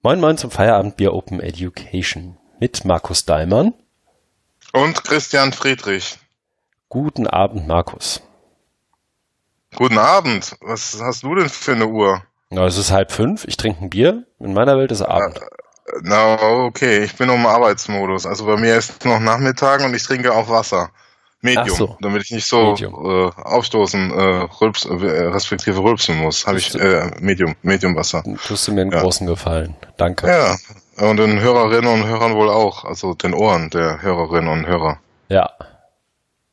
Moin Moin zum Feierabendbier Open Education mit Markus Daimann. Und Christian Friedrich. Guten Abend, Markus. Guten Abend. Was hast du denn für eine Uhr? Na, es ist halb fünf. Ich trinke ein Bier. In meiner Welt ist Abend. Na, okay. Ich bin im Arbeitsmodus. Also bei mir ist noch Nachmittag und ich trinke auch Wasser. Medium, so. damit ich nicht so äh, aufstoßen, äh, rülps, äh, respektive rülpsen muss. Habe ich äh, Medium, Medium Wasser. Tust du mir einen Ja. großen Gefallen. Danke. Ja, und den Hörerinnen und Hörern wohl auch. Also den Ohren der Hörerinnen und Hörer. Ja.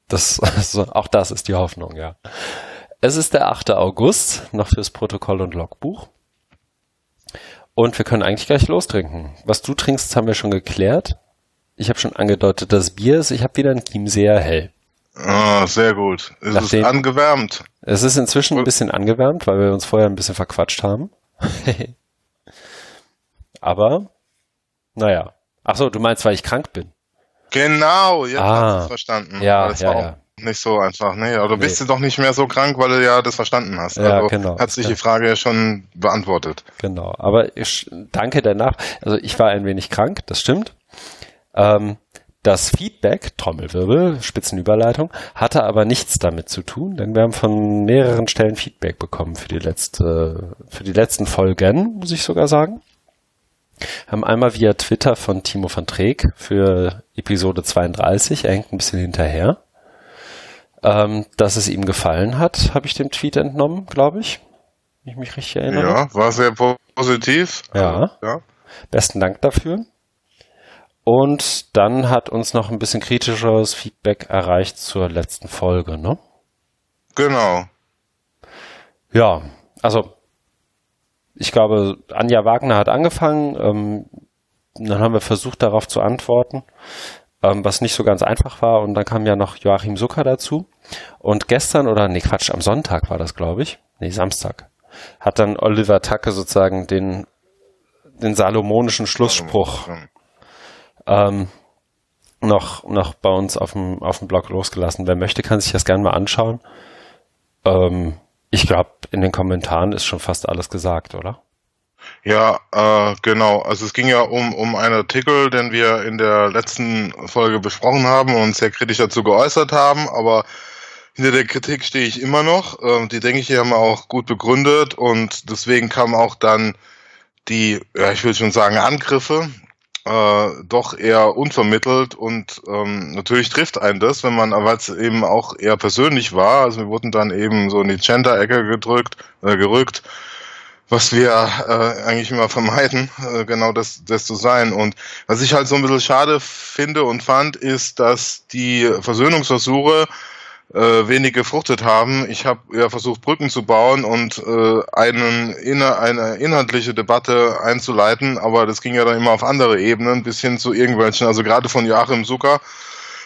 Das, also, auch das ist die Hoffnung, ja. Es ist der 8. August, noch fürs Protokoll und Logbuch. Und wir können eigentlich gleich lostrinken. Was du trinkst, haben wir schon geklärt. Ich habe schon angedeutet, dass Bier ist. Ich habe wieder ein Chiemseer hell. Ah, sehr gut. Ist Nachdem- es angewärmt? Es ist inzwischen ein bisschen angewärmt, weil wir uns vorher ein bisschen verquatscht haben. Aber, naja. Ach so, du meinst, weil ich krank bin. Genau, jetzt Ah. hast du es verstanden. Ja, das ja, war ja. auch nicht so einfach. Nee, aber du bist Nee. ja doch nicht mehr so krank, weil du ja das verstanden hast. Ja, also genau. hat sich die Frage ja schon beantwortet. Genau. Aber ich danke danach. Also ich war ein wenig krank, das stimmt. Ähm, das Feedback, Trommelwirbel, Spitzenüberleitung, hatte aber nichts damit zu tun, denn wir haben von mehreren Stellen Feedback bekommen für die letzte, für die letzten Folgen, muss ich sogar sagen. Haben einmal via Twitter von Timo van Treek für Episode 32, er hängt ein bisschen hinterher. Ähm, dass es ihm gefallen hat, habe ich dem Tweet entnommen, glaube ich. Wenn ich mich richtig erinnere. Ja, war sehr po- positiv. Ja. Ja. Besten Dank dafür. Und dann hat uns noch ein bisschen kritischeres Feedback erreicht zur letzten Folge, ne? Genau. Ja, also ich glaube, Anja Wagner hat angefangen, ähm, dann haben wir versucht darauf zu antworten, ähm, was nicht so ganz einfach war. Und dann kam ja noch Joachim Zucker dazu. Und gestern oder nee Quatsch, am Sonntag war das, glaube ich, nee Samstag, hat dann Oliver Tacke sozusagen den den salomonischen Schlussspruch ähm, noch, noch bei uns auf dem, auf dem Blog losgelassen. Wer möchte, kann sich das gerne mal anschauen. Ähm, ich glaube, in den Kommentaren ist schon fast alles gesagt, oder? Ja, äh, genau. Also es ging ja um, um einen Artikel, den wir in der letzten Folge besprochen haben und sehr kritisch dazu geäußert haben, aber hinter der Kritik stehe ich immer noch. Ähm, die denke ich, die haben wir auch gut begründet und deswegen kamen auch dann die, ja, ich würde schon sagen, Angriffe äh, doch eher unvermittelt und ähm, natürlich trifft einen das, wenn man, weil es eben auch eher persönlich war. Also wir wurden dann eben so in die Gender-Ecke gedrückt, äh, gerückt was wir äh, eigentlich immer vermeiden, äh, genau das, das zu sein. Und was ich halt so ein bisschen schade finde und fand, ist, dass die Versöhnungsversuche äh, wenig gefruchtet haben. Ich habe ja versucht, Brücken zu bauen und äh, einen, inner, eine inhaltliche Debatte einzuleiten, aber das ging ja dann immer auf andere Ebenen, bis hin zu irgendwelchen, also gerade von Joachim Zucker,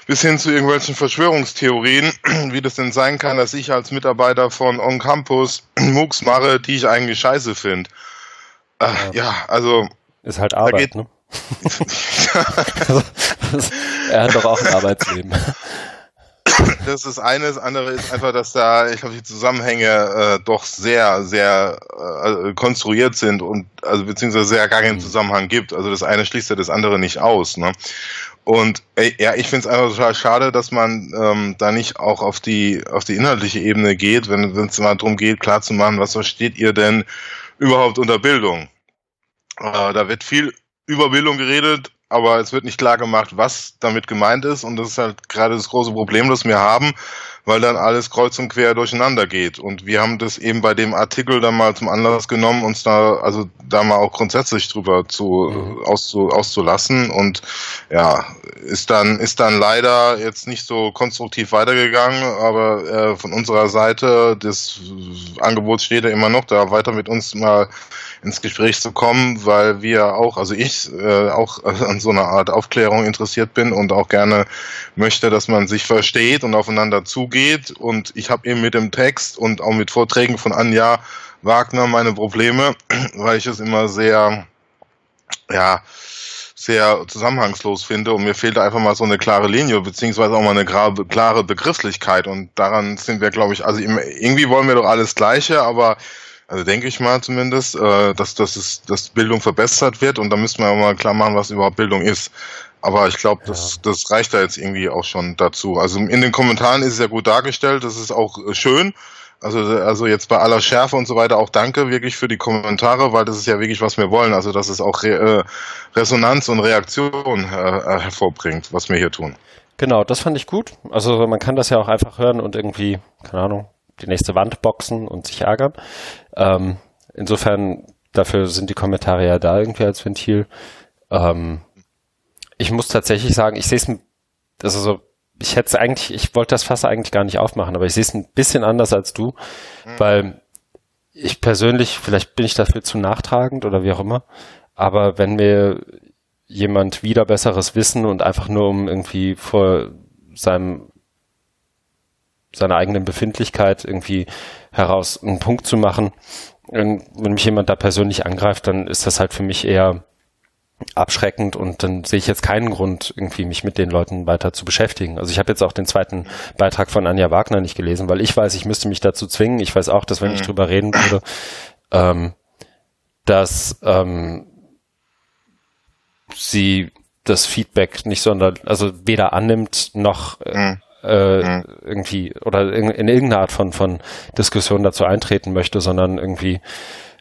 bis hin zu irgendwelchen Verschwörungstheorien, wie das denn sein kann, dass ich als Mitarbeiter von On Campus MOOCs mache, die ich eigentlich scheiße finde. Äh, ja. also Ist halt Arbeit, geht- ne? Also, er hat doch auch ein Arbeitsleben. das ist eines, andere ist einfach, dass da, ich glaube, die Zusammenhänge äh, doch sehr, sehr äh, konstruiert sind und also beziehungsweise sehr gar keinen Zusammenhang gibt. Also das eine schließt ja das andere nicht aus. Ne? Und ey, ja, ich finde es einfach total schade, dass man ähm, da nicht auch auf die auf die inhaltliche Ebene geht, wenn es mal darum geht, klarzumachen, was versteht ihr denn überhaupt unter Bildung? Äh, da wird viel über Bildung geredet, aber es wird nicht klar gemacht, was damit gemeint ist. Und das ist halt gerade das große Problem, das wir haben, weil dann alles kreuz und quer durcheinander geht. Und wir haben das eben bei dem Artikel dann mal zum Anlass genommen, uns da, also da mal auch grundsätzlich drüber zu, Mhm. auszu, auszulassen. Und ja, ist dann, ist dann leider jetzt nicht so konstruktiv weitergegangen, aber äh, von unserer Seite, das Angebot steht ja immer noch, da weiter mit uns mal ins Gespräch zu kommen, weil wir auch, also ich äh, auch an so einer Art Aufklärung interessiert bin und auch gerne möchte, dass man sich versteht und aufeinander zugeht. Und ich habe eben mit dem Text und auch mit Vorträgen von Anja Wagner meine Probleme, weil ich es immer sehr, ja, sehr zusammenhangslos finde und mir fehlt einfach mal so eine klare Linie, beziehungsweise auch mal eine klare Begrifflichkeit und daran sind wir, glaube ich, also irgendwie wollen wir doch alles Gleiche, aber Also denke ich mal zumindest, äh, dass, dass, es, dass Bildung verbessert wird und da müssen wir auch mal klar machen, was überhaupt Bildung ist. Aber ich glaube, das, ja. das reicht da jetzt irgendwie auch schon dazu. Also in den Kommentaren ist es ja gut dargestellt, das ist auch äh, schön. Also, also jetzt bei aller Schärfe und so weiter auch danke wirklich für die Kommentare, weil das ist ja wirklich, was wir wollen. Also, dass es auch Re äh, Resonanz und Reaktion äh, hervorbringt, was wir hier tun. Genau, das fand ich gut. Also man kann das ja auch einfach hören und irgendwie, keine Ahnung, die nächste Wand boxen und sich ärgern. Ähm, insofern, dafür sind die Kommentare ja da irgendwie als Ventil. Ähm, ich muss tatsächlich sagen, ich sehe es, also so, ich hätte es eigentlich, ich wollte das Fass eigentlich gar nicht aufmachen, aber ich sehe es ein bisschen anders als du, mhm. weil ich persönlich, vielleicht bin ich dafür zu nachtragend oder wie auch immer, aber wenn mir jemand wieder besseres Wissen und einfach nur um irgendwie vor seinem seiner eigenen Befindlichkeit irgendwie heraus einen Punkt zu machen. wenn mich jemand da persönlich angreift, dann ist das halt für mich eher abschreckend und dann sehe ich jetzt keinen Grund, irgendwie mich mit den Leuten weiter zu beschäftigen. Also ich habe jetzt auch den zweiten Beitrag von Anja Wagner nicht gelesen, weil ich weiß, ich müsste mich dazu zwingen. Ich weiß auch, dass wenn ich mhm. drüber reden würde, ähm, dass ähm, sie das Feedback nicht sondern, also weder annimmt noch äh, mhm äh, mhm. irgendwie oder in, in irgendeine Art von, von Diskussion dazu eintreten möchte, sondern irgendwie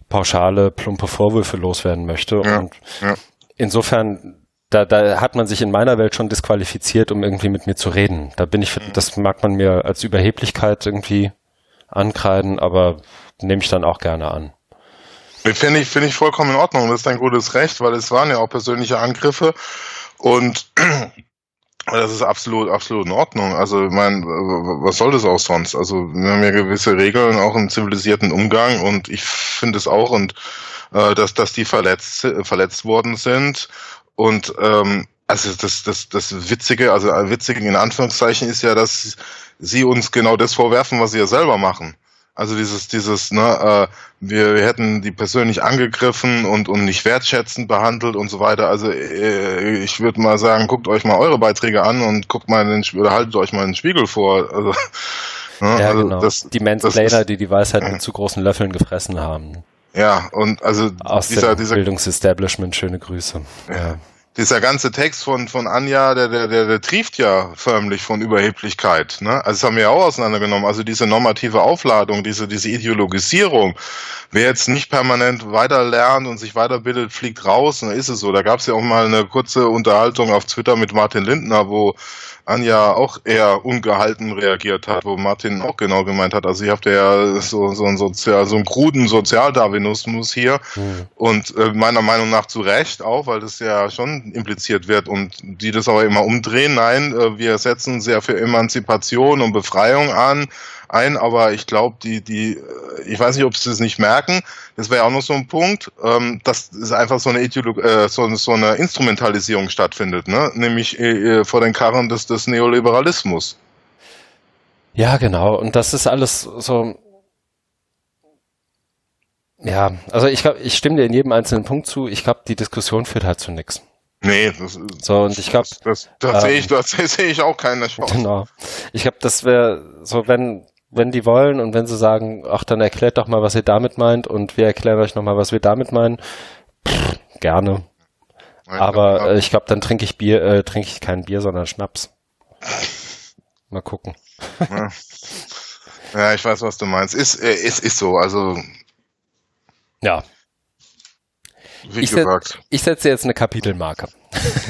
pauschale, plumpe Vorwürfe loswerden möchte. Ja. Und ja. Insofern, da, da hat man sich in meiner Welt schon disqualifiziert, um irgendwie mit mir zu reden. Da bin ich, mhm. das mag man mir als Überheblichkeit irgendwie ankreiden, aber nehme ich dann auch gerne an. Finde ich, finde ich vollkommen in Ordnung. Das ist ein gutes Recht, weil es waren ja auch persönliche Angriffe. Und das ist absolut, absolut in Ordnung. Also, ich meine, was soll das auch sonst? Also, wir haben ja gewisse Regeln, auch im zivilisierten Umgang und ich finde es auch und äh, dass, dass die verletzt, verletzt worden sind und ähm, also das, das, das Witzige, also witzige in Anführungszeichen ist ja, dass sie uns genau das vorwerfen, was sie ja selber machen. Also dieses, dieses, ne, äh, wir, wir hätten die persönlich angegriffen und, und nicht wertschätzend behandelt und so weiter. Also äh, ich würde mal sagen, guckt euch mal eure Beiträge an und guckt mal den oder haltet euch mal den Spiegel vor. Also, ne, ja, also genau. Das, die Mansplainer, die die Weisheit mit zu großen Löffeln gefressen haben. Ja, und also Aus dieser, dem dieser Bildungsestablishment, schöne Grüße. Ja. ja dieser ganze Text von, von Anja, der, der, der, der trieft ja förmlich von Überheblichkeit. Ne? Also das haben wir ja auch auseinandergenommen. Also diese normative Aufladung, diese, diese Ideologisierung. Wer jetzt nicht permanent weiter lernt und sich weiterbildet, fliegt raus. Und dann ist es so. Da gab es ja auch mal eine kurze Unterhaltung auf Twitter mit Martin Lindner, wo Anja auch eher ungehalten reagiert hat, wo Martin auch genau gemeint hat, also ihr habt ja so, so, ein Sozial, so einen kruden Sozialdarwinismus hier. Mhm. und äh, meiner Meinung nach zu Recht auch, weil das ja schon impliziert wird und die das aber immer umdrehen, nein, äh, wir setzen sehr für Emanzipation und Befreiung an, ein, aber ich glaube, die, die, äh, ich weiß nicht, ob sie es nicht merken, das wäre auch noch so ein Punkt, ähm, dass es einfach so eine Ideolog äh, so, so eine Instrumentalisierung stattfindet, ne? Nämlich äh, äh, vor den Karren des, des Neoliberalismus. Ja, genau. Und das ist alles so. Ja, also ich glaube, ich stimme dir in jedem einzelnen Punkt zu. Ich glaube, die Diskussion führt halt zu nichts. Nee, das ist, so und ich glaube, das, das, das ähm, sehe ich, das sehe ich auch keine Chance. Genau. Ich glaube, das wäre so, wenn wenn die wollen und wenn sie sagen, ach, dann erklärt doch mal, was ihr damit meint und wir erklären euch nochmal, was wir damit meinen, pff, gerne. Aber äh, ich glaube, dann trinke ich Bier, äh, trinke ich kein Bier, sondern Schnaps. Mal gucken. Ja. ja, ich weiß, was du meinst. Ist, äh, ist, ist so, also. Ja. Wie ich gesagt. Setz, ich setze jetzt eine Kapitelmarke.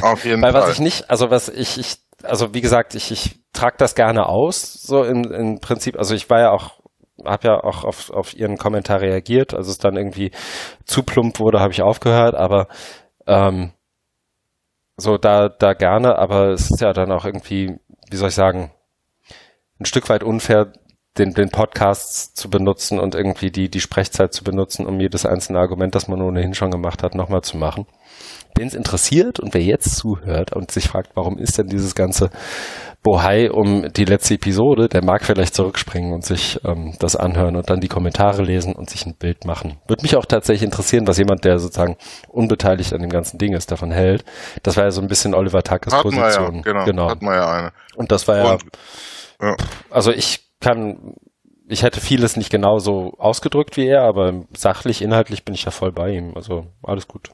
Auf jeden Weil Fall. was ich nicht, also was ich, ich also wie gesagt, ich, ich trage das gerne aus, so im, im Prinzip. Also ich war ja auch, habe ja auch auf, auf ihren Kommentar reagiert. Also es dann irgendwie zu plump wurde, habe ich aufgehört, aber ähm, so da, da gerne, aber es ist ja dann auch irgendwie, wie soll ich sagen, ein Stück weit unfair, den, den Podcast zu benutzen und irgendwie die, die Sprechzeit zu benutzen, um jedes einzelne Argument, das man ohnehin schon gemacht hat, nochmal zu machen wen es interessiert und wer jetzt zuhört und sich fragt, warum ist denn dieses ganze Bohai um die letzte Episode, der mag vielleicht zurückspringen und sich ähm, das anhören und dann die Kommentare lesen und sich ein Bild machen. Würde mich auch tatsächlich interessieren, was jemand, der sozusagen unbeteiligt an dem ganzen Ding ist, davon hält. Das war ja so ein bisschen Oliver Tuckers hat Position. Ja, genau, genau. Hat man ja eine. Und das war ja, und, ja. also ich kann ich hätte vieles nicht genauso ausgedrückt wie er, aber sachlich, inhaltlich bin ich ja voll bei ihm. Also alles gut.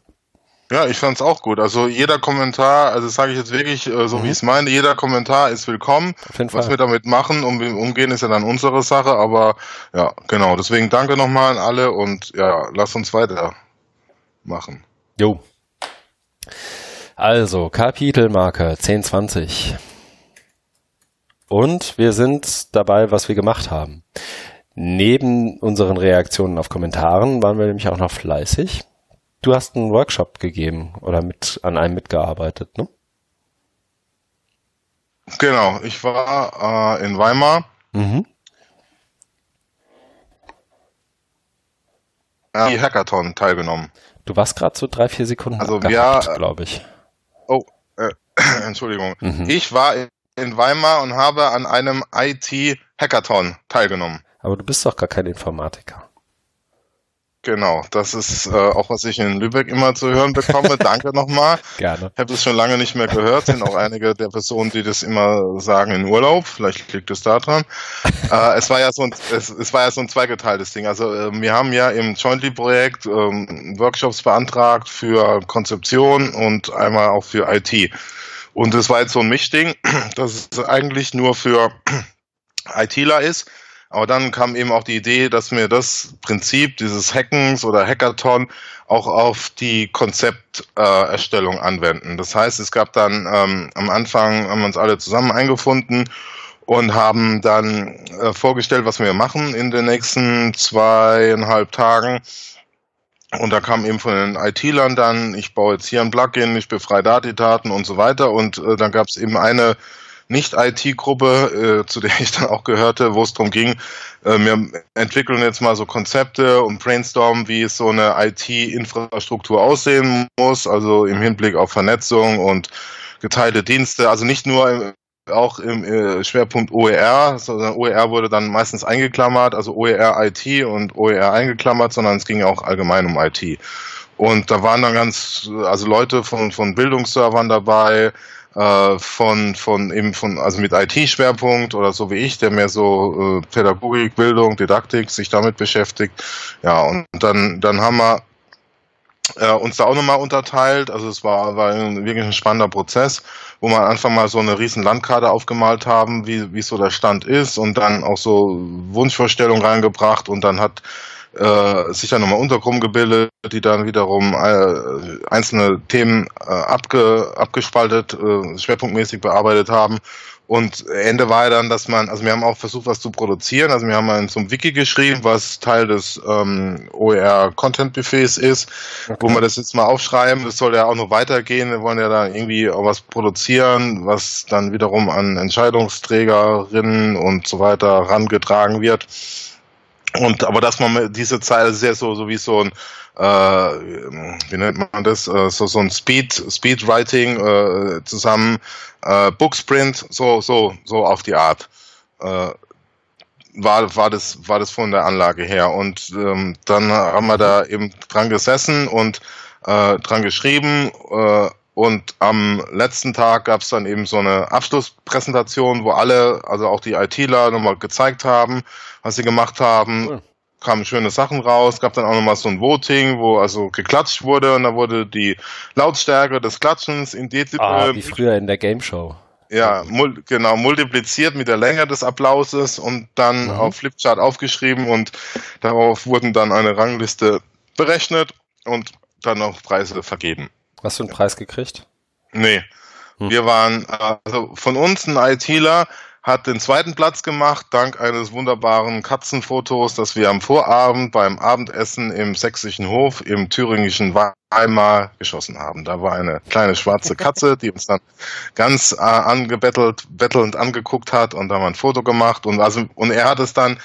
Ja, ich fand's auch gut. Also jeder Kommentar, also sage ich jetzt wirklich äh, so, mhm. wie ich es meine, jeder Kommentar ist willkommen. Was wir damit machen und umgehen, ist ja dann unsere Sache. Aber ja, genau. Deswegen danke nochmal an alle und ja, lass uns weiter machen. Jo. Also, Kapitelmarke 1020. Und wir sind dabei, was wir gemacht haben. Neben unseren Reaktionen auf Kommentaren waren wir nämlich auch noch fleißig. Du hast einen Workshop gegeben oder mit an einem mitgearbeitet, ne? Genau, ich war äh, in Weimar. Mhm. Die Hackathon teilgenommen. Du warst gerade so drei, vier Sekunden also gehabt, glaube ich. Oh, äh, Entschuldigung. Mhm. Ich war in Weimar und habe an einem IT-Hackathon teilgenommen. Aber du bist doch gar kein Informatiker. Genau, das ist äh, auch, was ich in Lübeck immer zu hören bekomme. Danke nochmal. Gerne. Ich habe das schon lange nicht mehr gehört. Sind auch einige der Personen, die das immer sagen in Urlaub. Vielleicht liegt es daran. äh, es war ja so ein, es, es war ja so ein zweigeteiltes Ding. Also äh, wir haben ja im Jointly-Projekt ähm, Workshops beantragt für Konzeption und einmal auch für IT. Und das war jetzt so ein Mischding, das eigentlich nur für ITler ist aber dann kam eben auch die Idee, dass wir das Prinzip dieses Hackens oder Hackathon auch auf die Konzepterstellung äh, anwenden. Das heißt, es gab dann ähm, am Anfang haben wir uns alle zusammen eingefunden und haben dann äh, vorgestellt, was wir machen in den nächsten zweieinhalb Tagen. Und da kam eben von den IT-Lern dann, ich baue jetzt hier ein Plugin, ich befreie Datadaten und so weiter. Und äh, dann gab es eben eine nicht-IT-Gruppe, äh, zu der ich dann auch gehörte, wo es darum ging, äh, wir entwickeln jetzt mal so Konzepte und brainstormen, wie es so eine IT-Infrastruktur aussehen muss, also im Hinblick auf Vernetzung und geteilte Dienste, also nicht nur im, auch im äh, Schwerpunkt OER, sondern OER wurde dann meistens eingeklammert, also OER IT und OER eingeklammert, sondern es ging auch allgemein um IT. Und da waren dann ganz, also Leute von, von Bildungsservern dabei, äh, von, von eben von, also mit IT-Schwerpunkt oder so wie ich, der mehr so äh, Pädagogik, Bildung, Didaktik sich damit beschäftigt. Ja, und dann, dann haben wir äh, uns da auch nochmal unterteilt. Also es war, war wirklich ein spannender Prozess, wo wir Anfang mal so eine riesen Landkarte aufgemalt haben, wie, wie so der Stand ist und dann auch so Wunschvorstellungen reingebracht und dann hat äh, sich dann nochmal Untergruppen gebildet, die dann wiederum äh, einzelne Themen äh, abge, abgespaltet, äh, schwerpunktmäßig bearbeitet haben. Und Ende war ja dann, dass man, also wir haben auch versucht, was zu produzieren. Also wir haben dann zum Wiki geschrieben, was Teil des ähm, OER Content Buffets ist, okay. wo wir das jetzt mal aufschreiben. Das soll ja auch noch weitergehen. Wir wollen ja da irgendwie auch was produzieren, was dann wiederum an Entscheidungsträgerinnen und so weiter rangetragen wird. Und aber dass man diese Zeile sehr so, so wie so ein äh, wie nennt man das, äh, so, so ein Speed, Speedwriting äh, zusammen, äh, Booksprint, so, so, so auf die Art. Äh, war, war, das, war das von der Anlage her. Und ähm, dann haben wir da eben dran gesessen und äh, dran geschrieben. Äh, und am letzten Tag gab es dann eben so eine Abschlusspräsentation, wo alle, also auch die ITler, nochmal gezeigt haben, was sie gemacht haben. Cool. Kamen schöne Sachen raus, gab dann auch nochmal so ein Voting, wo also geklatscht wurde und da wurde die Lautstärke des Klatschens in Dezibel. Ah, wie früher in der Game Show. Ja, mul genau, multipliziert mit der Länge des Applauses und dann mhm. auf Flipchart aufgeschrieben und darauf wurden dann eine Rangliste berechnet und dann auch Preise vergeben. Hast du einen Preis gekriegt? Nee. Hm. Wir waren, also von uns ein ITler hat den zweiten Platz gemacht, dank eines wunderbaren Katzenfotos, das wir am Vorabend beim Abendessen im sächsischen Hof im thüringischen Weimar geschossen haben. Da war eine kleine schwarze Katze, die uns dann ganz äh, angebettelt, bettelnd angeguckt hat und da haben wir ein Foto gemacht und also, und er hat es dann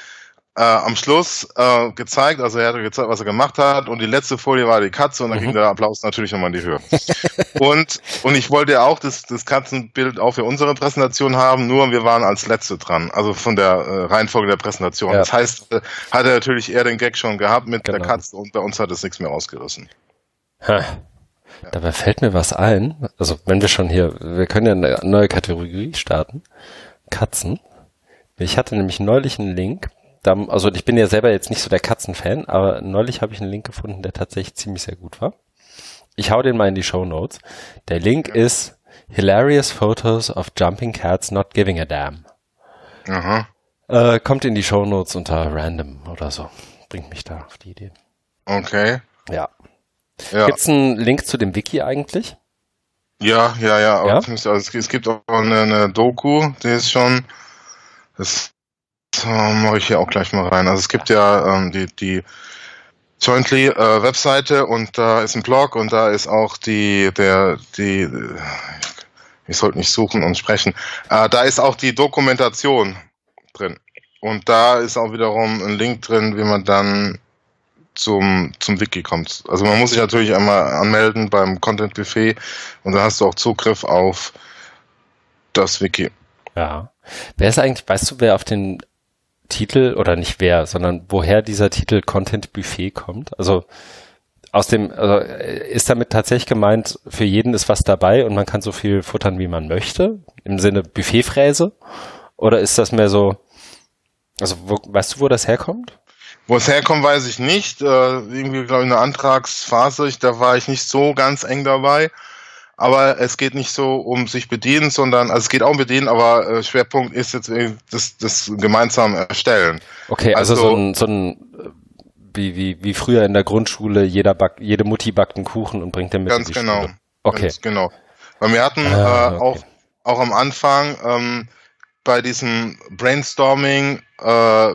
äh, am Schluss äh, gezeigt, also er hat gezeigt, was er gemacht hat und die letzte Folie war die Katze und dann mhm. ging der Applaus natürlich nochmal in die Höhe. und, und ich wollte ja auch das, das Katzenbild auch für unsere Präsentation haben, nur wir waren als Letzte dran, also von der äh, Reihenfolge der Präsentation. Ja. Das heißt, äh, hat er natürlich eher den Gag schon gehabt mit genau. der Katze und bei uns hat es nichts mehr ausgerissen. Ha. Ja. Dabei fällt mir was ein, also wenn wir schon hier, wir können ja eine neue Kategorie starten, Katzen. Ich hatte nämlich neulich einen Link Da, also ich bin ja selber jetzt nicht so der Katzenfan, aber neulich habe ich einen Link gefunden, der tatsächlich ziemlich sehr gut war. Ich hau den mal in die Show Notes. Der Link ist Hilarious Photos of Jumping Cats Not Giving a Damn. Aha. Äh, kommt in die Show Notes unter Random oder so. Bringt mich da auf die Idee. Okay. Ja. ja. Gibt es einen Link zu dem Wiki eigentlich? Ja, ja, ja. ja? Also es gibt auch eine, eine Doku, die ist schon, das mache ich hier auch gleich mal rein. Also es gibt ja ähm, die, die Jointly äh, Webseite und da ist ein Blog und da ist auch die, der, die, ich sollte nicht suchen und sprechen, äh, da ist auch die Dokumentation drin. Und da ist auch wiederum ein Link drin, wie man dann zum, zum Wiki kommt. Also man muss sich natürlich einmal anmelden beim Content Buffet und dann hast du auch Zugriff auf das Wiki. Ja. Wer ist eigentlich, weißt du, wer auf den Titel oder nicht wer, sondern woher dieser Titel Content Buffet kommt? Also aus dem, also ist damit tatsächlich gemeint, für jeden ist was dabei und man kann so viel futtern, wie man möchte, im Sinne Buffetfräse? Oder ist das mehr so, also wo, weißt du, wo das herkommt? Wo es herkommt, weiß ich nicht. Äh, irgendwie, glaube ich, eine Antragsphase, ich, da war ich nicht so ganz eng dabei. Aber es geht nicht so um sich bedienen, sondern, also es geht auch um bedienen, aber äh, Schwerpunkt ist jetzt das, das gemeinsam erstellen. Okay, also, also so ein, so ein wie, wie, wie früher in der Grundschule, jeder back, jede Mutti backt einen Kuchen und bringt den mit Ganz in die genau. Schule. Okay. Ganz genau. Weil wir hatten ah, äh, okay. auch, auch am Anfang ähm, bei diesem Brainstorming äh,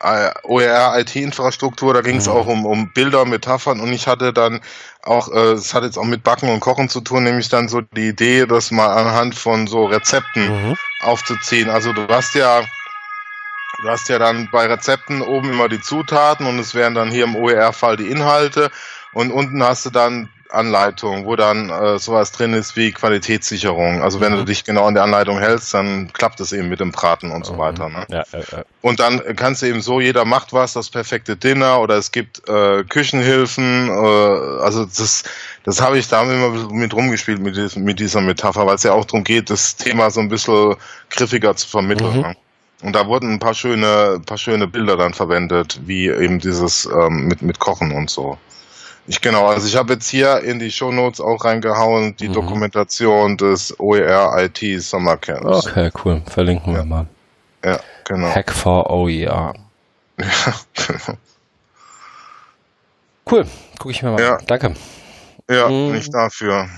OER IT-Infrastruktur, da ging es mhm. auch um, um Bilder, Metaphern und ich hatte dann auch, äh, es hat jetzt auch mit Backen und Kochen zu tun, nämlich dann so die Idee, das mal anhand von so Rezepten mhm. aufzuziehen. Also du hast ja, du hast ja dann bei Rezepten oben immer die Zutaten und es wären dann hier im OER-Fall die Inhalte und unten hast du dann Anleitung, wo dann äh, sowas drin ist wie Qualitätssicherung. Also wenn mhm. du dich genau an der Anleitung hältst, dann klappt es eben mit dem Braten und so mhm. weiter. Ne? Ja, äh, äh. Und dann kannst du eben so, jeder macht was, das perfekte Dinner oder es gibt äh, Küchenhilfen. Äh, also das, das habe ich da immer mit rumgespielt mit, diesem, mit dieser Metapher, weil es ja auch darum geht, das Thema so ein bisschen griffiger zu vermitteln. Mhm. Ne? Und da wurden ein paar schöne, paar schöne Bilder dann verwendet, wie eben dieses ähm, mit, mit Kochen und so. Ich genau, also ich habe jetzt hier in die Show Notes auch reingehauen, die mhm. Dokumentation des OER IT Sommercamps. Okay, cool. Verlinken ja. wir mal. Ja, genau. Hack for OER. Ja, genau. Cool, gucke ich mir mal ja. an. Danke. Ja, mhm. nicht dafür.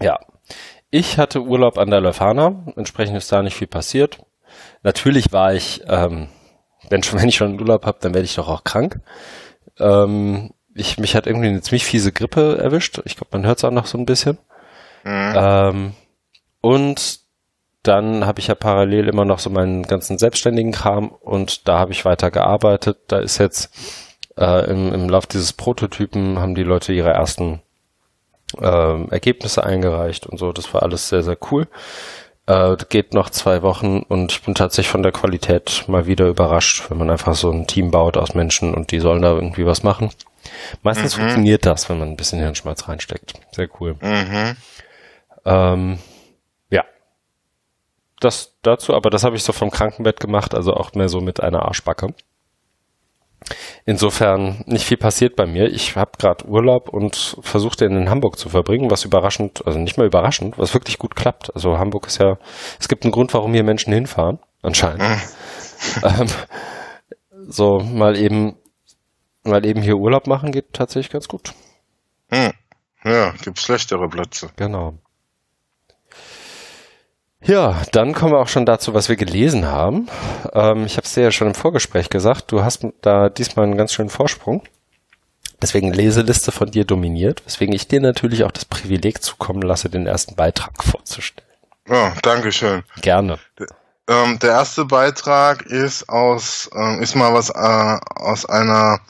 Ja. Ich hatte Urlaub an der Lefana, entsprechend ist da nicht viel passiert. Natürlich war ich, ähm, wenn, schon, wenn ich schon Urlaub habe, dann werde ich doch auch krank. Ähm, ich, mich hat irgendwie eine ziemlich fiese Grippe erwischt. Ich glaube, man hört es auch noch so ein bisschen. Mhm. Ähm, und dann habe ich ja parallel immer noch so meinen ganzen selbstständigen Kram und da habe ich weiter gearbeitet. Da ist jetzt äh, im, im Lauf dieses Prototypen haben die Leute ihre ersten äh, Ergebnisse eingereicht und so. Das war alles sehr, sehr cool. Äh, geht noch zwei Wochen und ich bin tatsächlich von der Qualität mal wieder überrascht, wenn man einfach so ein Team baut aus Menschen und die sollen da irgendwie was machen. Meistens mhm. funktioniert das, wenn man ein bisschen Hirnschmalz reinsteckt. Sehr cool. Mhm. Ähm, ja. Das dazu, aber das habe ich so vom Krankenbett gemacht, also auch mehr so mit einer Arschbacke. Insofern nicht viel passiert bei mir. Ich habe gerade Urlaub und versuchte ihn in Hamburg zu verbringen, was überraschend, also nicht mal überraschend, was wirklich gut klappt. Also Hamburg ist ja, es gibt einen Grund, warum hier Menschen hinfahren, anscheinend. Mhm. ähm, so mal eben weil eben hier Urlaub machen geht tatsächlich ganz gut. Hm. Ja, gibt schlechtere Plätze. Genau. Ja, dann kommen wir auch schon dazu, was wir gelesen haben. Ähm, ich habe es dir ja schon im Vorgespräch gesagt, du hast da diesmal einen ganz schönen Vorsprung. Deswegen Leseliste von dir dominiert, weswegen ich dir natürlich auch das Privileg zukommen lasse, den ersten Beitrag vorzustellen. Ja, Dankeschön. Gerne. Ähm, der erste Beitrag ist aus, ähm, ist mal was äh, aus einer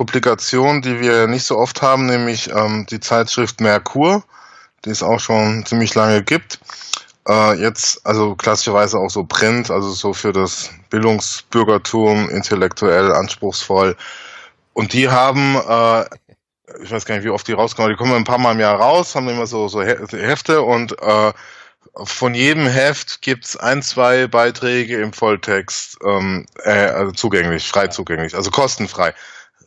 Publikation, die wir nicht so oft haben, nämlich ähm, die Zeitschrift Merkur, die es auch schon ziemlich lange gibt. Äh, jetzt, also klassischerweise auch so Print, also so für das Bildungsbürgertum, intellektuell anspruchsvoll. Und die haben, äh, ich weiß gar nicht, wie oft die rauskommen, die kommen ein paar Mal im Jahr raus, haben immer so, so Hefte und äh, von jedem Heft gibt's ein, zwei Beiträge im Volltext ähm, äh, also zugänglich, frei zugänglich, also kostenfrei.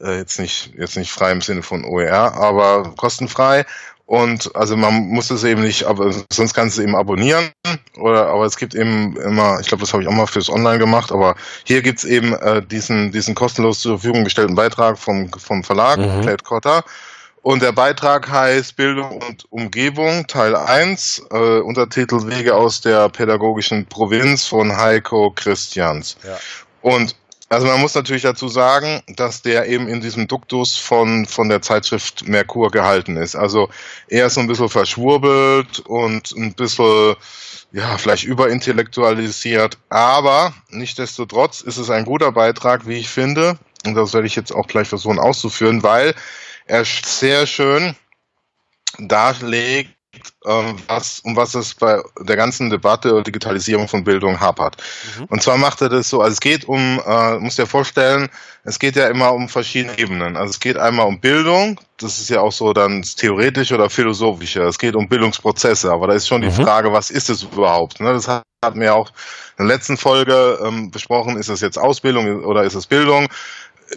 Äh, jetzt nicht jetzt nicht frei im Sinne von OER, aber kostenfrei. Und also man muss es eben nicht, aber sonst kannst du eben abonnieren. Oder aber es gibt eben immer, ich glaube, das habe ich auch mal fürs Online gemacht, aber hier gibt's eben äh, diesen, diesen kostenlos zur Verfügung gestellten Beitrag vom, vom Verlag, mhm. Plate Cotta. Und der Beitrag heißt Bildung und Umgebung, Teil 1, äh, Untertitel Wege aus der pädagogischen Provinz von Heiko Christians. Ja. Und also man muss natürlich dazu sagen, dass der eben in diesem Duktus von, von der Zeitschrift Merkur gehalten ist. Also er ist so ein bisschen verschwurbelt und ein bisschen, ja, vielleicht überintellektualisiert, aber nichtdestotrotz ist es ein guter Beitrag, wie ich finde. Und das werde ich jetzt auch gleich versuchen auszuführen, weil er sehr schön darlegt, was, um was es bei der ganzen Debatte und Digitalisierung von Bildung hapert. Mhm. Und zwar macht er das so, also es geht um, äh, muss dir vorstellen, es geht ja immer um verschiedene Ebenen. Also es geht einmal um Bildung, das ist ja auch so dann theoretisch oder philosophische. Es geht um Bildungsprozesse, aber da ist schon die mhm. Frage, was ist es überhaupt? Ne? Das hatten wir auch in der letzten Folge ähm, besprochen, ist es jetzt Ausbildung oder ist es Bildung?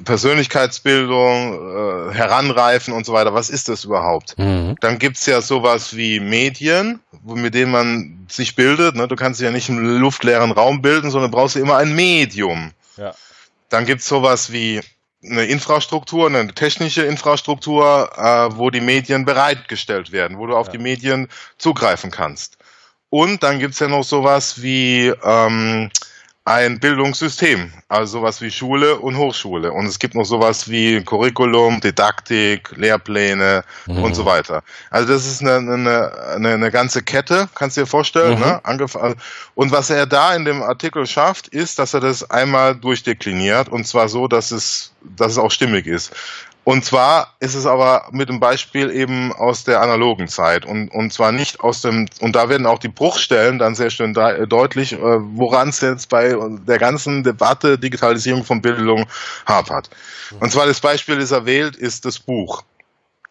Persönlichkeitsbildung, äh, Heranreifen und so weiter. Was ist das überhaupt? Mhm. Dann gibt's ja sowas wie Medien, mit denen man sich bildet. Ne? Du kannst dich ja nicht im luftleeren Raum bilden, sondern brauchst ja immer ein Medium. Ja. Dann gibt's sowas wie eine Infrastruktur, eine technische Infrastruktur, äh, wo die Medien bereitgestellt werden, wo du auf ja. die Medien zugreifen kannst. Und dann gibt's ja noch sowas wie ähm, ein Bildungssystem, also sowas wie Schule und Hochschule. Und es gibt noch sowas wie Curriculum, Didaktik, Lehrpläne mhm. und so weiter. Also das ist eine, eine, eine, ganze Kette, kannst du dir vorstellen. Mhm. Ne? Und was er da in dem Artikel schafft, ist, dass er das einmal durchdekliniert und zwar so, dass es, dass es auch stimmig ist. Und zwar ist es aber mit dem Beispiel eben aus der analogen Zeit und, und zwar nicht aus dem, und da werden auch die Bruchstellen dann sehr schön de deutlich, äh, woran es jetzt bei der ganzen Debatte Digitalisierung von Bildung hapert. Und zwar das Beispiel, das er wählt, ist das Buch.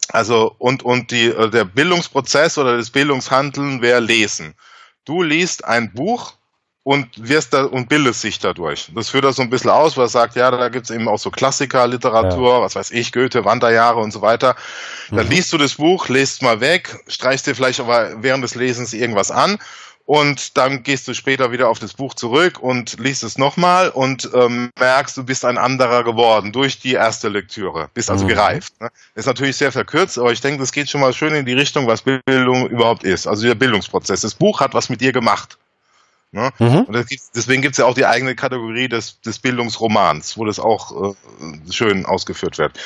Also, und, und die, äh, der Bildungsprozess oder das Bildungshandeln wäre Lesen. Du liest ein Buch, und wirst da und bildest sich dadurch. Das führt das so ein bisschen aus, weil er sagt, ja, da gibt's eben auch so Klassikerliteratur, ja. was weiß ich, Goethe, Wanderjahre und so weiter. Dann mhm. liest du das Buch, lest mal weg, streichst dir vielleicht aber während des Lesens irgendwas an und dann gehst du später wieder auf das Buch zurück und liest es nochmal und ähm, merkst, du bist ein anderer geworden durch die erste Lektüre. Bist also mhm. gereift. Ne? Ist natürlich sehr verkürzt, aber ich denke, das geht schon mal schön in die Richtung, was Bildung überhaupt ist. Also der Bildungsprozess. Das Buch hat was mit dir gemacht. Ne? Mhm. Und gibt's, deswegen gibt es ja auch die eigene Kategorie des, des Bildungsromans, wo das auch äh, schön ausgeführt wird.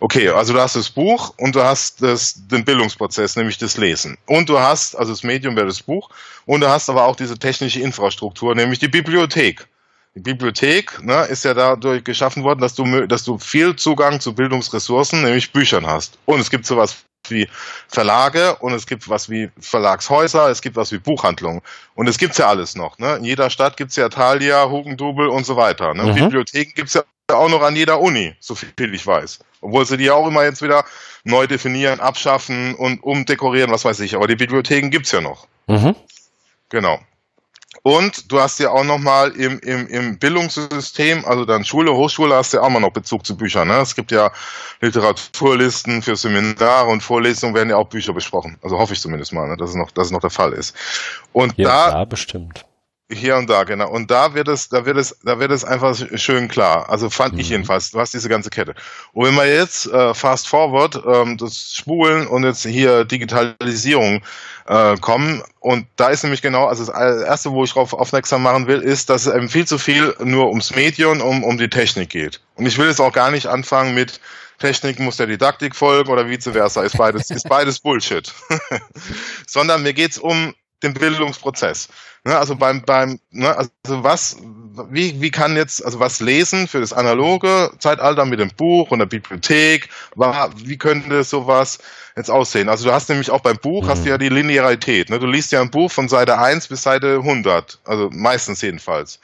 Okay, also du hast das Buch und du hast das, den Bildungsprozess, nämlich das Lesen. Und du hast, also das Medium wäre das Buch, und du hast aber auch diese technische Infrastruktur, nämlich die Bibliothek. Die Bibliothek ne, ist ja dadurch geschaffen worden, dass du, dass du viel Zugang zu Bildungsressourcen, nämlich Büchern hast. Und es gibt sowas wie Verlage und es gibt was wie Verlagshäuser, es gibt was wie Buchhandlungen. Und es gibt's ja alles noch. Ne? In jeder Stadt gibt's ja Thalia, Hugendubel und so weiter. Ne? Mhm. Bibliotheken gibt's ja auch noch an jeder Uni, so viel ich weiß. Obwohl sie die auch immer jetzt wieder neu definieren, abschaffen und umdekorieren, was weiß ich. Aber die Bibliotheken gibt's ja noch. Mhm. Genau. Und du hast ja auch nochmal im, im, im Bildungssystem, also dann Schule, Hochschule, hast du ja auch mal noch Bezug zu Büchern. Ne? Es gibt ja Literaturlisten für Seminare und Vorlesungen werden ja auch Bücher besprochen. Also hoffe ich zumindest mal, ne? dass, es noch, dass es noch der Fall ist. Und ja, da, bestimmt. Hier und da, genau. Und da wird es, da wird es, da wird es einfach schön klar. Also fand mhm. ich jedenfalls. Du hast diese ganze Kette. Und wenn wir jetzt äh, fast forward, ähm, das Spulen und jetzt hier Digitalisierung äh, kommen, und da ist nämlich genau, also das erste, wo ich darauf aufmerksam machen will, ist, dass es eben viel zu viel nur ums Medium, um, um die Technik geht. Und ich will jetzt auch gar nicht anfangen mit Technik muss der Didaktik folgen oder vice versa. Ist beides, ist beides Bullshit. Sondern mir geht's um den Bildungsprozess. Ne, also beim, beim, ne, also was, wie, wie kann jetzt, also was lesen für das analoge Zeitalter mit dem Buch und der Bibliothek, war, wie könnte sowas jetzt aussehen? Also du hast nämlich auch beim Buch, mhm. hast du ja die Linearität, ne? du liest ja ein Buch von Seite 1 bis Seite 100, also meistens jedenfalls.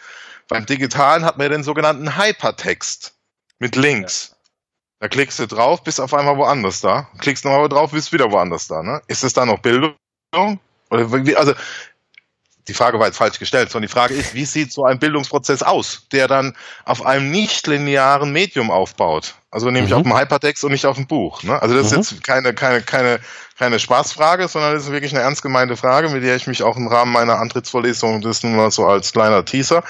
Beim Digitalen hat man ja den sogenannten Hypertext mit Links. Ja. Da klickst du drauf, bist auf einmal woanders da. Klickst nochmal drauf, bist wieder woanders da. Ne? Ist es da noch Bildung? Also die Frage war jetzt falsch gestellt, sondern die Frage ist, wie sieht so ein Bildungsprozess aus, der dann auf einem nicht linearen Medium aufbaut? Also nämlich mhm. auf dem Hypertext und nicht auf dem Buch. Ne? Also das mhm. ist jetzt keine, keine, keine, keine Spaßfrage, sondern das ist wirklich eine ernst gemeinte Frage, mit der ich mich auch im Rahmen meiner Antrittsvorlesung, das nun mal so als kleiner Teaser,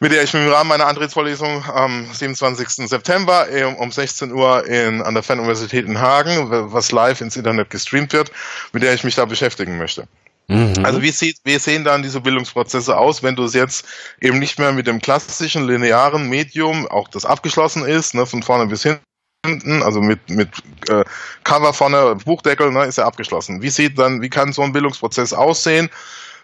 mit der ich mich im Rahmen meiner Antrittsvorlesung am 27. September um 16 Uhr in, an der Fernuniversität in Hagen, was live ins Internet gestreamt wird, mit der ich mich da beschäftigen möchte. Mhm. Also wie, sieht, wie sehen dann diese Bildungsprozesse aus, wenn du es jetzt eben nicht mehr mit dem klassischen linearen Medium, auch das abgeschlossen ist, ne, von vorne bis hinten, also mit, mit äh, Cover vorne, Buchdeckel, ne, ist ja abgeschlossen. Wie sieht dann, wie kann so ein Bildungsprozess aussehen,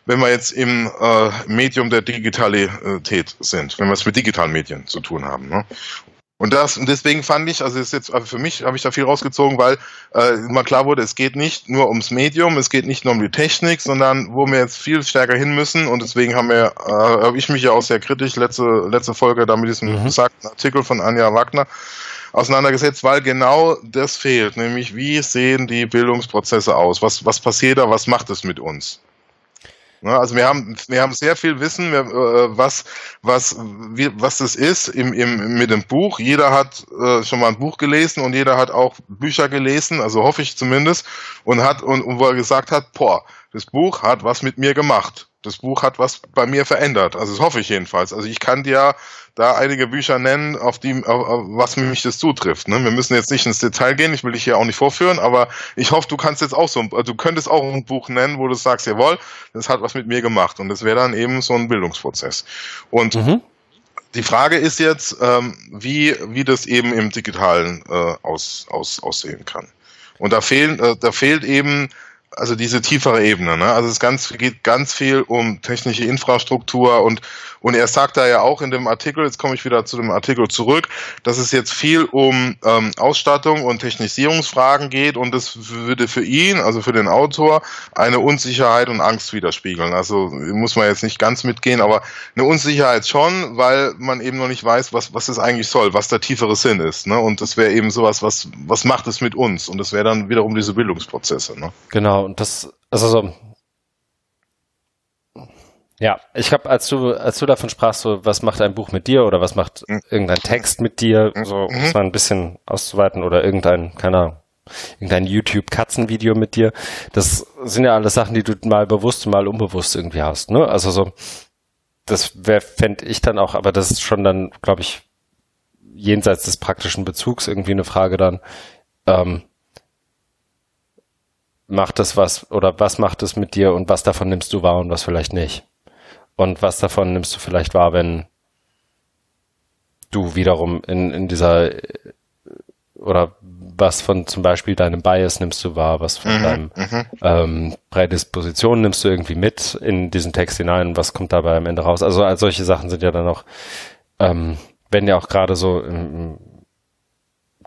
wenn wir jetzt im äh, Medium der Digitalität sind, wenn wir es mit digitalen Medien zu tun haben. Ne? Und das und deswegen fand ich, also ist jetzt also für mich habe ich da viel rausgezogen, weil äh, mal klar wurde, es geht nicht nur ums Medium, es geht nicht nur um die Technik, sondern wo wir jetzt viel stärker hin müssen. Und deswegen haben wir, äh, habe ich mich ja auch sehr kritisch letzte letzte Folge da mit diesem mhm. besagten Artikel von Anja Wagner auseinandergesetzt, weil genau das fehlt, nämlich wie sehen die Bildungsprozesse aus? Was was passiert da? Was macht es mit uns? Ne? Also wir haben, wir haben sehr viel Wissen, äh, was, was, wie, was das ist im, im, mit dem Buch. Jeder hat äh, schon mal ein Buch gelesen und jeder hat auch Bücher gelesen, also hoffe ich zumindest, und hat, und, und wo er gesagt hat, boah, das Buch hat was mit mir gemacht das Buch hat was bei mir verändert. Also das hoffe ich jedenfalls. Also ich kann dir da einige Bücher nennen, auf die, auf, auf was mich das zutrifft. Ne? Wir müssen jetzt nicht ins Detail gehen, ich will dich hier auch nicht vorführen, aber ich hoffe, du kannst jetzt auch so, du könntest auch ein Buch nennen, wo du sagst, jawohl, das hat was mit mir gemacht. Und das wäre dann eben so ein Bildungsprozess. Und mhm. die Frage ist jetzt, ähm, wie, wie das eben im Digitalen äh, aus, aus, aussehen kann. Und da fehlen, äh, da fehlt eben also diese tiefere Ebene. Ne? Also es ganz, geht ganz viel um technische Infrastruktur und, und er sagt da ja auch in dem Artikel, jetzt komme ich wieder zu dem Artikel zurück, dass es jetzt viel um ähm, Ausstattung und Technisierungsfragen geht und das würde für ihn, also für den Autor, eine Unsicherheit und Angst widerspiegeln. Also muss man jetzt nicht ganz mitgehen, aber eine Unsicherheit schon, weil man eben noch nicht weiß, was, was es eigentlich soll, was der tiefere Sinn ist. Ne? Und das wäre eben sowas, was, was macht es mit uns? Und das wäre dann wiederum diese Bildungsprozesse. Ne? Genau und das, also so, ja, ich glaube, als du, als du davon sprachst, so, was macht ein Buch mit dir oder was macht mhm. irgendein Text mit dir, mhm. so, mhm. das mal ein bisschen auszuweiten oder irgendein, keine Ahnung, irgendein YouTube-Katzenvideo mit dir, das sind ja alles Sachen, die du mal bewusst mal unbewusst irgendwie hast, ne? Also so, das wäre, fände ich dann auch, aber das ist schon dann, glaube ich, jenseits des praktischen Bezugs irgendwie eine Frage dann, ähm, macht es was oder was macht es mit dir und was davon nimmst du wahr und was vielleicht nicht? Und was davon nimmst du vielleicht wahr, wenn du wiederum in, in dieser oder was von zum Beispiel deinem Bias nimmst du wahr, was von mhm, deinem mhm. ähm, Prädisposition nimmst du irgendwie mit in diesen Text hinein, was kommt dabei am Ende raus? Also all solche Sachen sind ja dann auch, ähm, wenn ja auch gerade so im,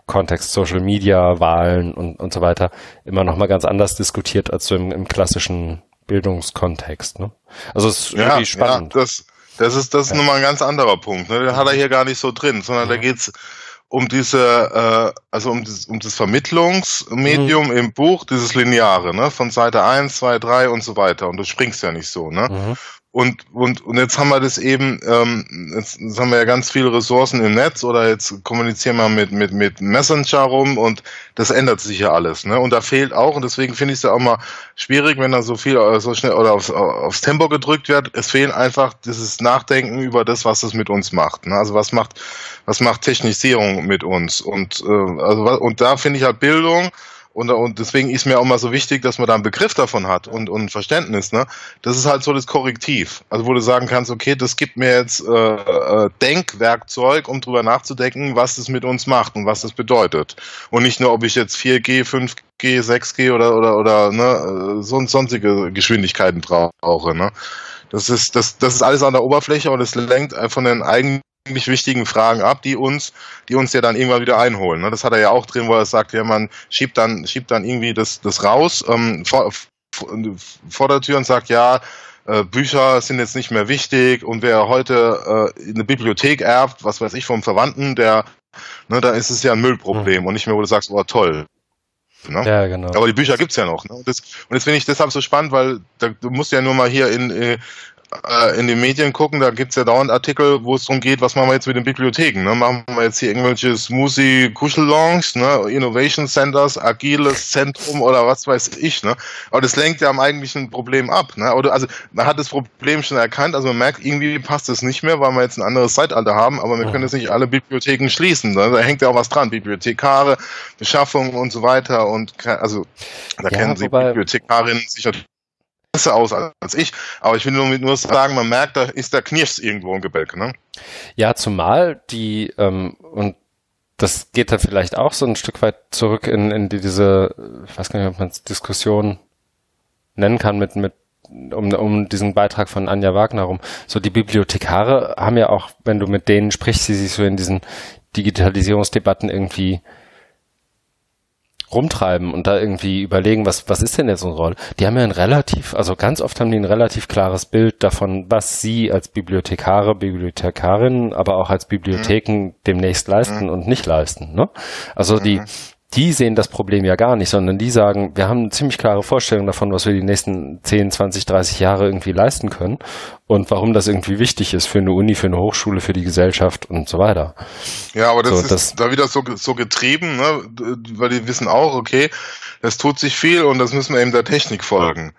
Kontext Social Media, Wahlen und, und so weiter immer noch mal ganz anders diskutiert als so im, im klassischen Bildungskontext. Ne? Also es ist ja, irgendwie spannend. Ja, das, das ist, das ist ja. nochmal ein ganz anderer Punkt. Ne? Den hat er hier gar nicht so drin, sondern mhm. da geht's um diese, äh, also um das, um das Vermittlungsmedium mhm. im Buch, dieses Lineare, ne? Von Seite 1, 2, 3 und so weiter. Und du springst ja nicht so, ne? Mhm. Und, und, und jetzt haben wir das eben, ähm, jetzt, jetzt haben wir ja ganz viele Ressourcen im Netz oder jetzt kommunizieren wir mit, mit, mit Messenger rum und das ändert sich ja alles. Ne? Und da fehlt auch, und deswegen finde ich es ja auch mal schwierig, wenn da so viel äh, so schnell oder aufs, aufs Tempo gedrückt wird. Es fehlt einfach dieses Nachdenken über das, was es mit uns macht. Ne? Also was macht, was macht Technisierung mit uns? Und, äh, also, und da finde ich halt Bildung, und, und deswegen ist mir auch mal so wichtig, dass man da einen Begriff davon hat und, und Verständnis. Ne? Das ist halt so das Korrektiv. Also wo du sagen kannst, okay, das gibt mir jetzt äh, äh, Denkwerkzeug, um drüber nachzudenken, was das mit uns macht und was das bedeutet. Und nicht nur, ob ich jetzt 4G, 5G, 6G oder oder oder ne, so sonstige Geschwindigkeiten brauche. Ne? Das ist das das ist alles an der Oberfläche und es lenkt von den eigenen eigentlich wichtigen Fragen ab, die uns, die uns ja dann irgendwann wieder einholen. Ne? Das hat er ja auch drin, wo er sagt, ja, man schiebt dann, schiebt dann irgendwie das, das raus ähm, vor, vor der Tür und sagt, ja, äh, Bücher sind jetzt nicht mehr wichtig und wer heute äh, eine Bibliothek erbt, was weiß ich vom Verwandten, der, ne, da ist es ja ein Müllproblem mhm. und nicht mehr, wo du sagst, oh toll. Ne? Ja, genau. Aber die Bücher gibt's ja noch. Ne? Das, und das finde ich deshalb so spannend, weil da, du musst ja nur mal hier in, äh, in den Medien gucken, da gibt's ja dauernd Artikel, wo es darum geht, was machen wir jetzt mit den Bibliotheken. Ne? Machen wir jetzt hier irgendwelche smoothie Kuschelongs, ne? Innovation Centers, agiles Zentrum oder was weiß ich. Ne? Aber das lenkt ja am eigentlichen Problem ab. Ne? Oder, also man hat das Problem schon erkannt, also man merkt, irgendwie passt es nicht mehr, weil wir jetzt ein anderes Zeitalter haben, aber wir können jetzt nicht alle Bibliotheken schließen. Ne? Da hängt ja auch was dran. Bibliothekare, Beschaffung und so weiter. Und also da ja, kennen Sie Bibliothekarinnen sicher besser aus als ich, aber ich will nur, nur sagen, man merkt, da ist der Knirsch irgendwo im Gebälk, ne? Ja, zumal die, ähm, und das geht dann vielleicht auch so ein Stück weit zurück in, in diese, ich weiß gar nicht, ob man es Diskussion nennen kann mit, mit um, um diesen Beitrag von Anja Wagner rum. So die Bibliothekare haben ja auch, wenn du mit denen sprichst, die sich so in diesen Digitalisierungsdebatten irgendwie rumtreiben und da irgendwie überlegen, was, was ist denn jetzt unsere Rolle? Die haben ja ein relativ, also ganz oft haben die ein relativ klares Bild davon, was sie als Bibliothekare, Bibliothekarinnen, aber auch als Bibliotheken mhm. demnächst leisten mhm. und nicht leisten. Ne? Also mhm. die, die sehen das Problem ja gar nicht, sondern die sagen, wir haben eine ziemlich klare Vorstellung davon, was wir die nächsten 10, 20, 30 Jahre irgendwie leisten können und warum das irgendwie wichtig ist für eine Uni, für eine Hochschule, für die Gesellschaft und so weiter. Ja, aber das so, ist das, da wieder so, so getrieben, ne? weil die wissen auch, okay, es tut sich viel und das müssen wir eben der Technik folgen.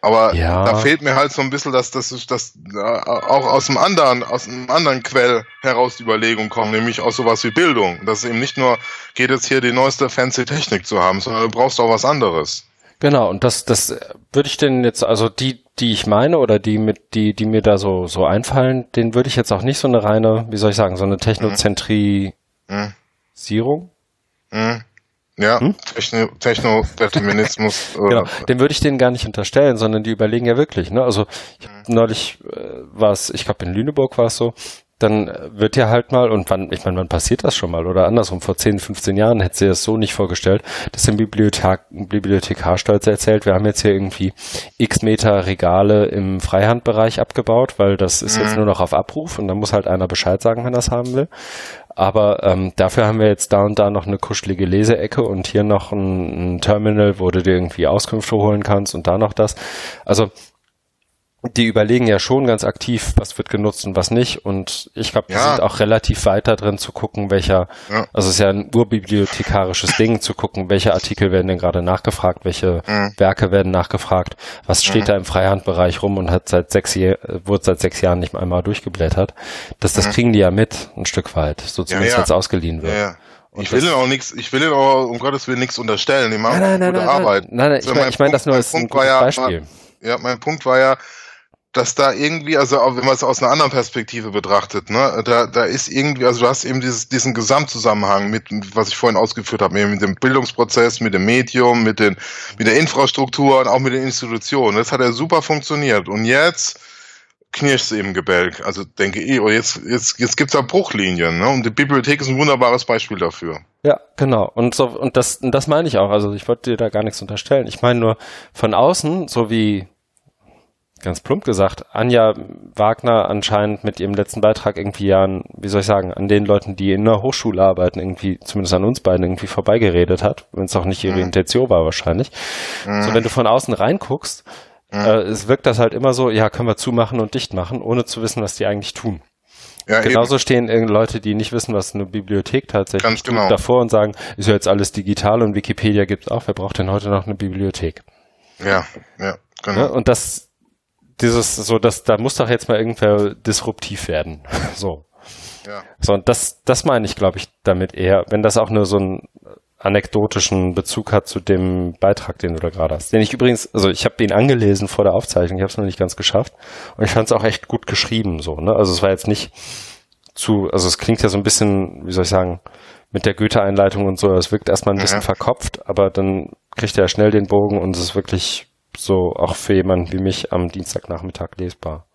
Aber ja. da fehlt mir halt so ein bisschen, dass das, das auch aus einem anderen, aus einem anderen Quell heraus die Überlegung kommt, nämlich aus sowas wie Bildung. Dass es eben nicht nur geht jetzt hier die neueste fancy Technik zu haben, sondern du brauchst auch was anderes. Genau, und das, das würde ich denn jetzt, also die, die ich meine oder die mit, die, die mir da so, so einfallen, den würde ich jetzt auch nicht so eine reine, wie soll ich sagen, so eine Technozentrisierung. Mhm. Mhm. Ja, hm? Techno, Techno-Determinismus. genau, den würde ich denen gar nicht unterstellen, sondern die überlegen ja wirklich. Ne? Also ich hab neulich äh, war es, ich glaube in Lüneburg war es so, dann wird ja halt mal, und wann, ich meine, wann passiert das schon mal? Oder andersrum, vor 10, 15 Jahren hätte sie das so nicht vorgestellt, dass ein Bibliothek, Bibliothekar stolz erzählt, wir haben jetzt hier irgendwie x Meter Regale im Freihandbereich abgebaut, weil das ist mhm. jetzt nur noch auf Abruf und dann muss halt einer Bescheid sagen, wenn er das haben will. Aber ähm, dafür haben wir jetzt da und da noch eine kuschelige Leseecke und hier noch ein, ein Terminal, wo du dir irgendwie Auskünfte holen kannst und da noch das. Also die überlegen ja schon ganz aktiv, was wird genutzt und was nicht. Und ich glaube, die ja. sind auch relativ weit da drin zu gucken, welcher, ja. also es ist ja ein urbibliothekarisches Ding, zu gucken, welche Artikel werden denn gerade nachgefragt, welche mhm. Werke werden nachgefragt, was steht mhm. da im Freihandbereich rum und hat seit sechs wurde seit sechs Jahren nicht einmal durchgeblättert. Das, das mhm. kriegen die ja mit, ein Stück weit, so zumindest ja, ja. ausgeliehen wird. Und ich will ihnen auch nichts, ich will ihnen auch um Gottes Willen nichts unterstellen. Die machen nein, nein, gute nein, Arbeit. Nein, nein, ich meine ich mein das nur als ein Beispiel. Ja, mein Punkt war ja, dass da irgendwie, also wenn man es aus einer anderen Perspektive betrachtet, ne, da, da ist irgendwie, also du hast eben dieses, diesen Gesamtzusammenhang mit, was ich vorhin ausgeführt habe, mit dem Bildungsprozess, mit dem Medium, mit den, mit der Infrastruktur und auch mit den Institutionen. Das hat ja super funktioniert. Und jetzt knirscht eben Gebälk. Also denke ich, oh, jetzt, jetzt, jetzt gibt's da Bruchlinien, ne? Und die Bibliothek ist ein wunderbares Beispiel dafür. Ja, genau. Und so, und das, und das meine ich auch. Also ich wollte dir da gar nichts unterstellen. Ich meine nur von außen, so wie ganz plump gesagt, Anja Wagner anscheinend mit ihrem letzten Beitrag irgendwie ja, an, wie soll ich sagen, an den Leuten, die in der Hochschule arbeiten, irgendwie, zumindest an uns beiden, irgendwie vorbeigeredet hat, wenn es auch nicht ihre mhm. Intention war wahrscheinlich. Mhm. So, wenn du von außen reinguckst, mhm. äh, es wirkt das halt immer so, ja, können wir zumachen und dicht machen, ohne zu wissen, was die eigentlich tun. Ja, Genauso eben. stehen Leute, die nicht wissen, was eine Bibliothek tatsächlich genau. tut, davor und sagen, ist ja jetzt alles digital und Wikipedia gibt's auch, wer braucht denn heute noch eine Bibliothek? Ja, ja, genau. Ja, ne? und das dieses, so, dass da muss doch jetzt mal irgendwer disruptiv werden. so. Ja. So, und das, das meine ich, glaube ich, damit eher, wenn das auch nur so einen anekdotischen Bezug hat zu dem Beitrag, den du da gerade hast. Den ich übrigens, also ich habe den angelesen vor der Aufzeichnung, ich habe es noch nicht ganz geschafft. Und ich fand es auch echt gut geschrieben, so, ne? Also es war jetzt nicht zu, also es klingt ja so ein bisschen, wie soll ich sagen, mit der Goethe-Einleitung und so, es wirkt erstmal ein bisschen ja. verkopft, aber dann kriegt er schnell den Bogen und es ist wirklich so auch für jemanden wie mich am Dienstagnachmittag lesbar.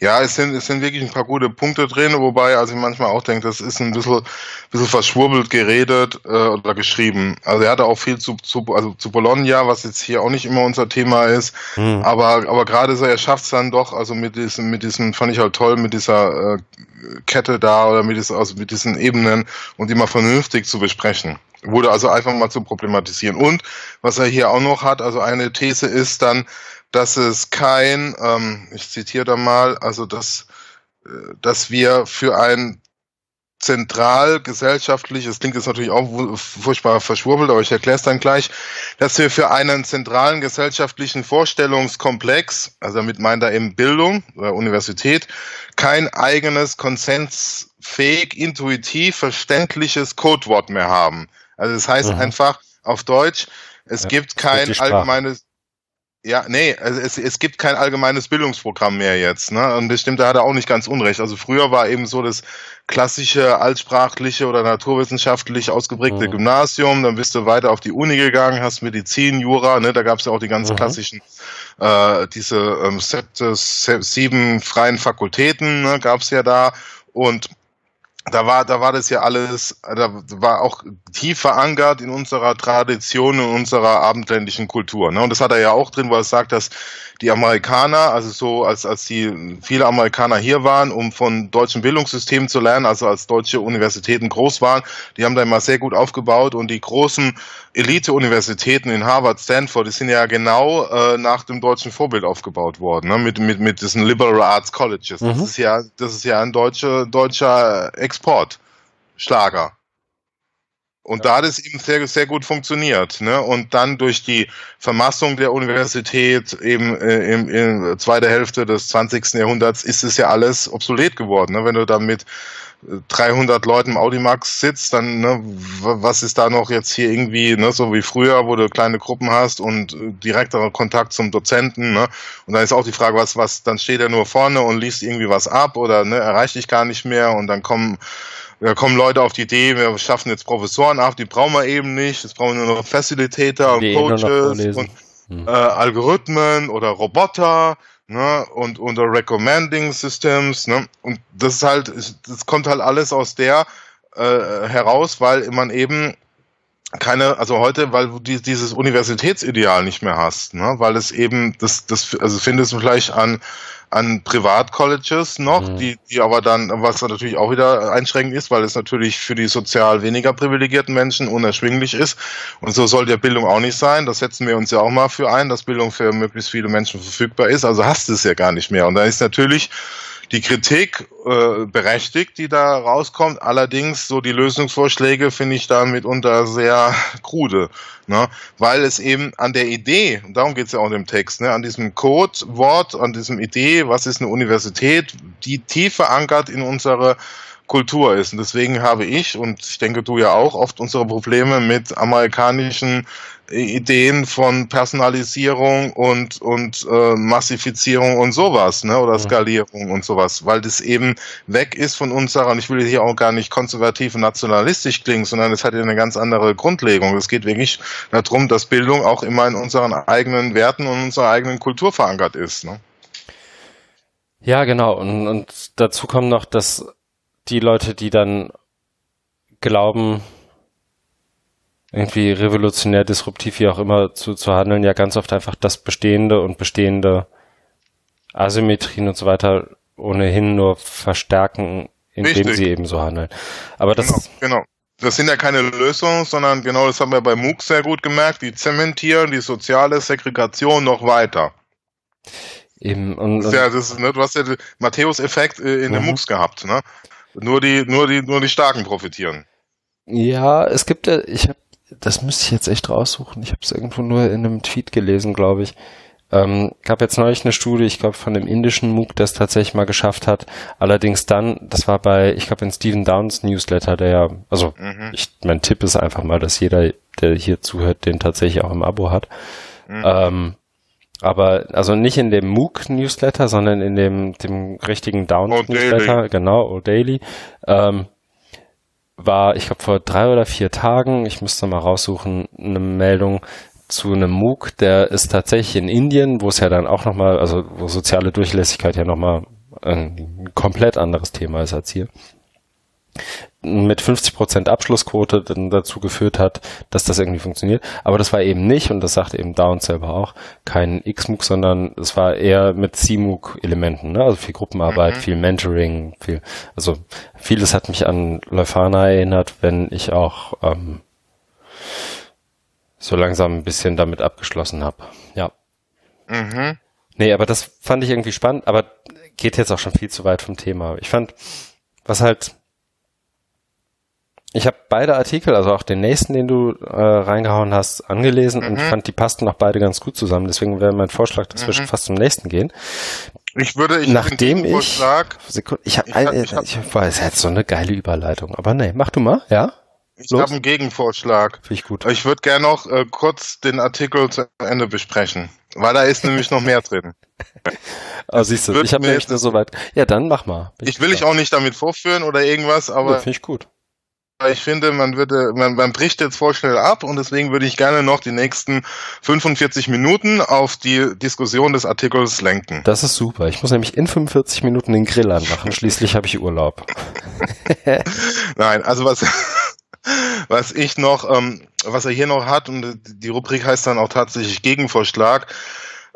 Ja, es sind, es sind wirklich ein paar gute Punkte drin, wobei also ich manchmal auch denke, das ist ein bisschen, bisschen verschwurbelt geredet äh, oder geschrieben. Also er hatte auch viel zu, zu, also zu Bologna, was jetzt hier auch nicht immer unser Thema ist. Hm. Aber, aber gerade so, er schafft es dann doch, also mit diesem, mit diesem, fand ich halt toll, mit dieser äh, Kette da oder mit, also mit diesen Ebenen und die mal vernünftig zu besprechen. Wurde also einfach mal zu problematisieren. Und was er hier auch noch hat, also eine These ist dann, dass es kein, ähm, ich zitiere da mal, also dass, äh, dass wir für ein zentral gesellschaftlich, das klingt jetzt natürlich auch furchtbar verschwurbelt, aber ich erkläre es dann gleich, dass wir für einen zentralen gesellschaftlichen Vorstellungskomplex, also damit meint er eben Bildung oder Universität, kein eigenes konsensfähig, intuitiv verständliches Codewort mehr haben. Also das heißt mhm. einfach auf Deutsch, es ja, gibt kein allgemeines ja, nee, also es, es gibt kein allgemeines Bildungsprogramm mehr jetzt. Ne? Und das stimmt, da hat er auch nicht ganz unrecht. Also früher war eben so das klassische altsprachliche oder naturwissenschaftlich ausgeprägte mhm. Gymnasium, dann bist du weiter auf die Uni gegangen, hast Medizin, Jura, ne? da gab es ja auch die ganz mhm. klassischen, äh, diese ähm, sieben freien Fakultäten ne? gab es ja da. Und da war, da war das ja alles, da war auch tief verankert in unserer Tradition, in unserer abendländischen Kultur. Ne? Und das hat er ja auch drin, wo er sagt, dass die Amerikaner, also so als, als die viele Amerikaner hier waren, um von deutschen Bildungssystemen zu lernen, also als deutsche Universitäten groß waren, die haben da immer sehr gut aufgebaut und die großen Elite-Universitäten in Harvard, Stanford, die sind ja genau äh, nach dem deutschen Vorbild aufgebaut worden, ne? mit, mit, mit diesen Liberal Arts Colleges. Mhm. Das ist ja, das ist ja ein deutscher, deutscher Export. Schlager. Und da hat es eben sehr, sehr gut funktioniert. Ne? Und dann durch die Vermassung der Universität eben äh, im, in zweiter Hälfte des 20. Jahrhunderts ist es ja alles obsolet geworden. Ne? Wenn du da mit 300 Leuten im Audimax sitzt, dann ne, was ist da noch jetzt hier irgendwie, ne, so wie früher, wo du kleine Gruppen hast und äh, direkter Kontakt zum Dozenten. Ne? Und dann ist auch die Frage, was, was, dann steht er nur vorne und liest irgendwie was ab oder ne, erreicht dich gar nicht mehr und dann kommen da kommen Leute auf die Idee, wir schaffen jetzt Professoren ab, die brauchen wir eben nicht, jetzt brauchen wir nur noch Facilitator und Coaches und hm. äh, Algorithmen oder Roboter ne, und unter Recommending Systems, ne, und das ist halt, das kommt halt alles aus der äh, heraus, weil man eben keine, also heute, weil du dieses Universitätsideal nicht mehr hast, ne? weil es eben, das, das, also findest du vielleicht an, an Privatcolleges noch, mhm. die, die aber dann, was natürlich auch wieder einschränkend ist, weil es natürlich für die sozial weniger privilegierten Menschen unerschwinglich ist. Und so soll der Bildung auch nicht sein. Das setzen wir uns ja auch mal für ein, dass Bildung für möglichst viele Menschen verfügbar ist. Also hast du es ja gar nicht mehr. Und da ist natürlich die Kritik äh, berechtigt, die da rauskommt. Allerdings so die Lösungsvorschläge finde ich da mitunter sehr krude, ne? weil es eben an der Idee, und darum geht es ja auch in dem Text, ne? an diesem Codewort, an diesem Idee, was ist eine Universität, die tief verankert in unsere Kultur ist. Und deswegen habe ich, und ich denke du ja auch, oft unsere Probleme mit amerikanischen Ideen von Personalisierung und, und äh, Massifizierung und sowas, ne? Oder Skalierung und sowas, weil das eben weg ist von unserer, und ich will hier auch gar nicht konservativ und nationalistisch klingen, sondern es hat ja eine ganz andere Grundlegung. Es geht wirklich darum, dass Bildung auch immer in unseren eigenen Werten und unserer eigenen Kultur verankert ist. Ne? Ja, genau. Und, und dazu kommt noch, dass die Leute, die dann glauben, irgendwie revolutionär, disruptiv, wie auch immer zu, zu handeln, ja ganz oft einfach das Bestehende und bestehende Asymmetrien und so weiter ohnehin nur verstärken, indem Richtig. sie eben so handeln. Aber das genau, genau. Das sind ja keine Lösungen, sondern genau das haben wir bei MOOC sehr gut gemerkt, die zementieren die soziale Segregation noch weiter. Eben, und, das ist ja, das ist, ne, du hast ja den Matthäus-Effekt äh, in mhm. den MOOCs gehabt, ne? Nur die, nur die, nur die Starken profitieren. Ja, es gibt ja, ich habe das müsste ich jetzt echt raussuchen. Ich habe es irgendwo nur in einem Tweet gelesen, glaube ich. Ähm, gab jetzt neulich eine Studie, ich glaube von dem indischen MOOC, der es tatsächlich mal geschafft hat. Allerdings dann, das war bei, ich glaube in Stephen Downs Newsletter, der ja, also mhm. ich, mein Tipp ist einfach mal, dass jeder, der hier zuhört, den tatsächlich auch im Abo hat. Mhm. Ähm, aber also nicht in dem MOOC Newsletter, sondern in dem dem richtigen Downs Newsletter, genau, O'Daily. Ähm, war, ich glaube, vor drei oder vier Tagen, ich müsste mal raussuchen, eine Meldung zu einem MOOC, der ist tatsächlich in Indien, wo es ja dann auch nochmal, also wo soziale Durchlässigkeit ja nochmal ein komplett anderes Thema ist als hier. Mit 50% Abschlussquote dann dazu geführt hat, dass das irgendwie funktioniert. Aber das war eben nicht, und das sagte eben Down selber auch, kein XMOOC, sondern es war eher mit CMOOC-Elementen, ne? also viel Gruppenarbeit, mhm. viel Mentoring, viel, also vieles hat mich an Leuphana erinnert, wenn ich auch ähm, so langsam ein bisschen damit abgeschlossen habe. Ja. Mhm. Nee, aber das fand ich irgendwie spannend, aber geht jetzt auch schon viel zu weit vom Thema. Ich fand, was halt ich habe beide Artikel, also auch den nächsten, den du äh, reingehauen hast, angelesen mhm. und fand, die passten auch beide ganz gut zusammen. Deswegen wäre mein Vorschlag, dass mhm. wir schon fast zum nächsten gehen. Ich würde, ich nachdem ich, Sekunde, ich habe, ich, hab, ich, hab, ich weiß, jetzt so eine geile Überleitung, aber nee, mach du mal, ja? Ich habe einen Gegenvorschlag. Finde ich gut. Ich würde gerne noch äh, kurz den Artikel zu Ende besprechen, weil da ist nämlich noch mehr drin. oh, siehst du, ich habe nämlich nur so weit. Ja, dann mach mal. ich will ich auch nicht damit vorführen oder irgendwas, aber. Ja, Finde ich gut ich finde, man würde, man, man bricht jetzt voll schnell ab und deswegen würde ich gerne noch die nächsten 45 Minuten auf die Diskussion des Artikels lenken. Das ist super. Ich muss nämlich in 45 Minuten den Grill anmachen. Schließlich habe ich Urlaub. Nein, also was, was ich noch, ähm, was er hier noch hat und die Rubrik heißt dann auch tatsächlich Gegenvorschlag.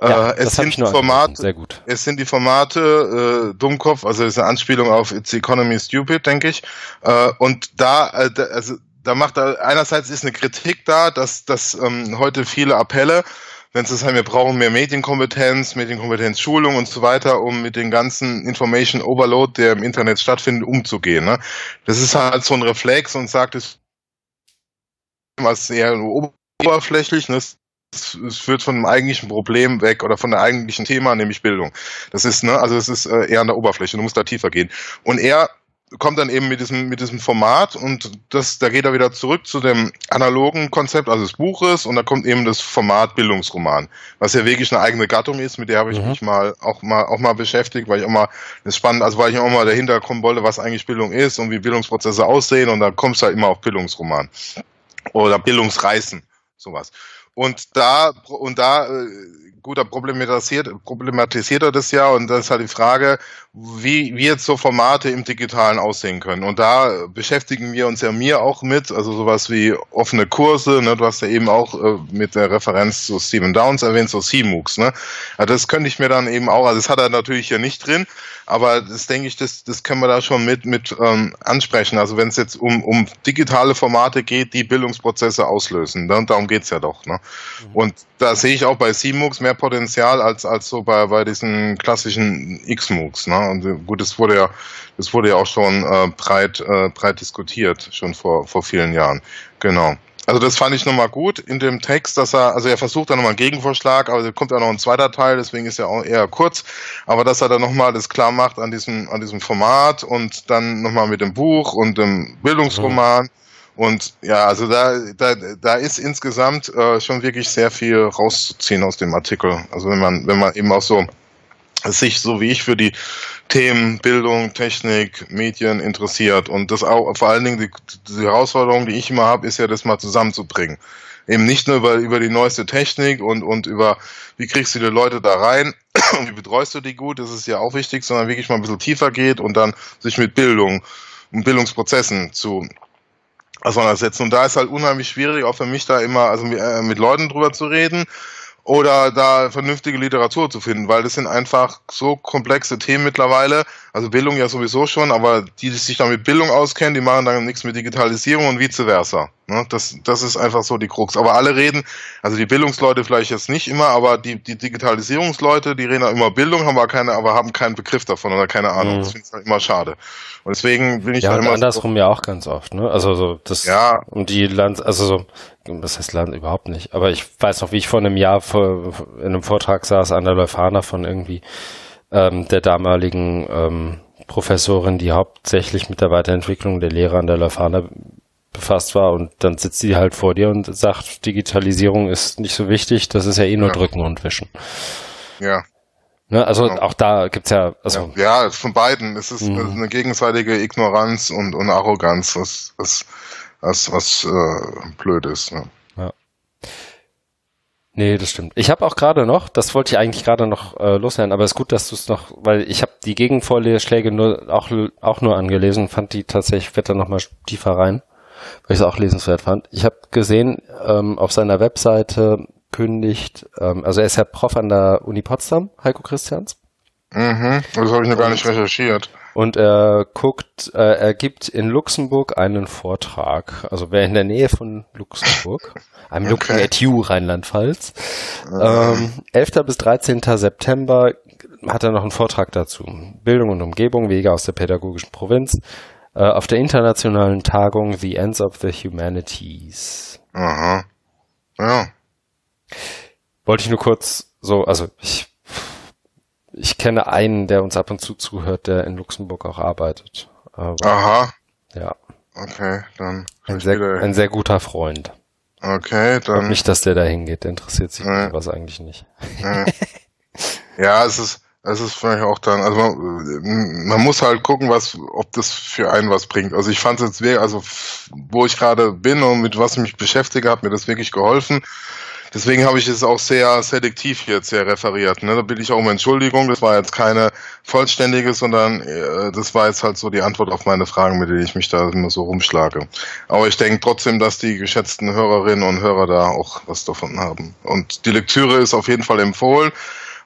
Ja, äh, es sind Formate, Sehr gut. es sind die Formate äh, Dummkopf, also ist eine Anspielung auf It's Economy Stupid, denke ich. Äh, und da, äh, da, also da macht er einerseits ist eine Kritik da, dass, dass ähm, heute viele Appelle, wenn es das heißt, wir brauchen mehr Medienkompetenz, Medienkompetenz, Schulung und so weiter, um mit den ganzen Information Overload, der im Internet stattfindet, umzugehen. Ne? Das ist halt so ein Reflex und sagt es was eher oberflächlich, ne? Es führt von dem eigentlichen Problem weg oder von der eigentlichen Thema, nämlich Bildung. Das ist, ne, also es ist äh, eher an der Oberfläche, du musst da tiefer gehen. Und er kommt dann eben mit diesem, mit diesem Format und das, da geht er wieder zurück zu dem analogen Konzept, also des Buches, und da kommt eben das Format Bildungsroman, was ja wirklich eine eigene Gattung ist, mit der habe ich mhm. mich mal auch mal auch mal beschäftigt, weil ich auch mal das spannend, also weil ich auch mal dahinter kommen wollte, was eigentlich Bildung ist und wie Bildungsprozesse aussehen, und da kommst du halt immer auf Bildungsroman oder Bildungsreißen, sowas. Und da, und da, äh, gut, da problematisiert, problematisiert er das ja und das ist halt die Frage, wie, wie jetzt so Formate im Digitalen aussehen können. Und da beschäftigen wir uns ja mir auch mit, also sowas wie offene Kurse, ne, du hast ja eben auch äh, mit der Referenz zu Stephen Downs erwähnt, so CMOOCs, ne. Also das könnte ich mir dann eben auch, also das hat er natürlich hier nicht drin, aber das denke ich, das, das können wir da schon mit, mit ähm, ansprechen. Also wenn es jetzt um, um digitale Formate geht, die Bildungsprozesse auslösen, ne? darum geht's ja doch. Ne? Mhm. Und da sehe ich auch bei CMOOCs mehr Potenzial als, als so bei, bei diesen klassischen XMOOCs. Ne? Und gut, das wurde ja, das wurde ja auch schon äh, breit, äh, breit diskutiert, schon vor, vor vielen Jahren. Genau. Also das fand ich nochmal gut in dem Text, dass er, also er versucht da nochmal einen Gegenvorschlag, aber da kommt ja noch ein zweiter Teil, deswegen ist er auch eher kurz, aber dass er dann nochmal das klar macht an diesem, an diesem Format und dann nochmal mit dem Buch und dem Bildungsroman. Mhm. Und ja, also da, da, da ist insgesamt äh, schon wirklich sehr viel rauszuziehen aus dem Artikel. Also wenn man, wenn man eben auch so sich so wie ich für die Themen Bildung, Technik, Medien interessiert. Und das auch vor allen Dingen die, die Herausforderung, die ich immer habe, ist ja das mal zusammenzubringen. Eben nicht nur über, über die neueste Technik und, und über, wie kriegst du die Leute da rein und wie betreust du die gut, das ist ja auch wichtig, sondern wirklich mal ein bisschen tiefer geht und dann sich mit Bildung und Bildungsprozessen zu auseinandersetzen. Und da ist halt unheimlich schwierig, auch für mich da immer, also mit, äh, mit Leuten drüber zu reden oder da vernünftige Literatur zu finden, weil das sind einfach so komplexe Themen mittlerweile. Also Bildung ja sowieso schon, aber die, die sich dann mit Bildung auskennen, die machen dann nichts mit Digitalisierung und vice versa. Ne? Das, das ist einfach so die Krux. Aber alle reden, also die Bildungsleute vielleicht jetzt nicht immer, aber die, die Digitalisierungsleute, die reden auch immer Bildung, haben aber keine, aber haben keinen Begriff davon oder keine Ahnung. Mhm. Das finde ich halt immer schade. Und deswegen bin ich ja, da immer. andersrum so, ja auch ganz oft, ne? Also so das ja. und die Land, also so das heißt Land überhaupt nicht. Aber ich weiß noch, wie ich vor einem Jahr vor, in einem Vortrag saß an der Leuphana von irgendwie ähm, der damaligen ähm, Professorin, die hauptsächlich mit der Weiterentwicklung der Lehre an der Leuphana befasst war und dann sitzt sie halt vor dir und sagt, Digitalisierung ist nicht so wichtig, das ist ja eh nur ja. drücken und wischen. Ja. Ne, also genau. auch da gibt's ja, also ja, ja von beiden. Es ist mhm. eine gegenseitige Ignoranz und, und Arroganz, was, was was, was äh, blöd ist. Ne? Ja. Nee, das stimmt. Ich habe auch gerade noch, das wollte ich eigentlich gerade noch äh, loswerden, aber es ist gut, dass du es noch, weil ich habe die Gegenvorschläge nur auch, auch nur angelesen, fand die tatsächlich, werde da nochmal tiefer rein, weil ich es auch lesenswert fand. Ich habe gesehen, ähm, auf seiner Webseite kündigt, ähm, also er ist ja Prof an der Uni Potsdam, Heiko Christians. Mhm, das habe ich noch gar nicht recherchiert. Und er guckt, äh, er gibt in Luxemburg einen Vortrag. Also wer in der Nähe von Luxemburg, I'm okay. looking at you, Rheinland-Pfalz. Ähm, 11. bis 13. September hat er noch einen Vortrag dazu. Bildung und Umgebung, Wege aus der pädagogischen Provinz. Äh, auf der internationalen Tagung The Ends of the Humanities. Aha. Ja. Wollte ich nur kurz so, also ich ich kenne einen, der uns ab und zu zuhört, der in Luxemburg auch arbeitet. Aber, Aha. Ja. Okay, dann. Ein sehr, ein sehr guter Freund. Okay, dann. Und nicht, dass der da hingeht, der interessiert sich nee. was eigentlich nicht. Nee. ja, es ist, es ist vielleicht auch dann, also man, man, muss halt gucken, was, ob das für einen was bringt. Also ich fand es jetzt, also wo ich gerade bin und mit was ich mich beschäftige, hat mir das wirklich geholfen. Deswegen habe ich es auch sehr selektiv jetzt sehr referiert. Ne? Da bitte ich auch um Entschuldigung. Das war jetzt keine vollständige, sondern äh, das war jetzt halt so die Antwort auf meine Fragen, mit denen ich mich da immer so rumschlage. Aber ich denke trotzdem, dass die geschätzten Hörerinnen und Hörer da auch was davon haben. Und die Lektüre ist auf jeden Fall empfohlen.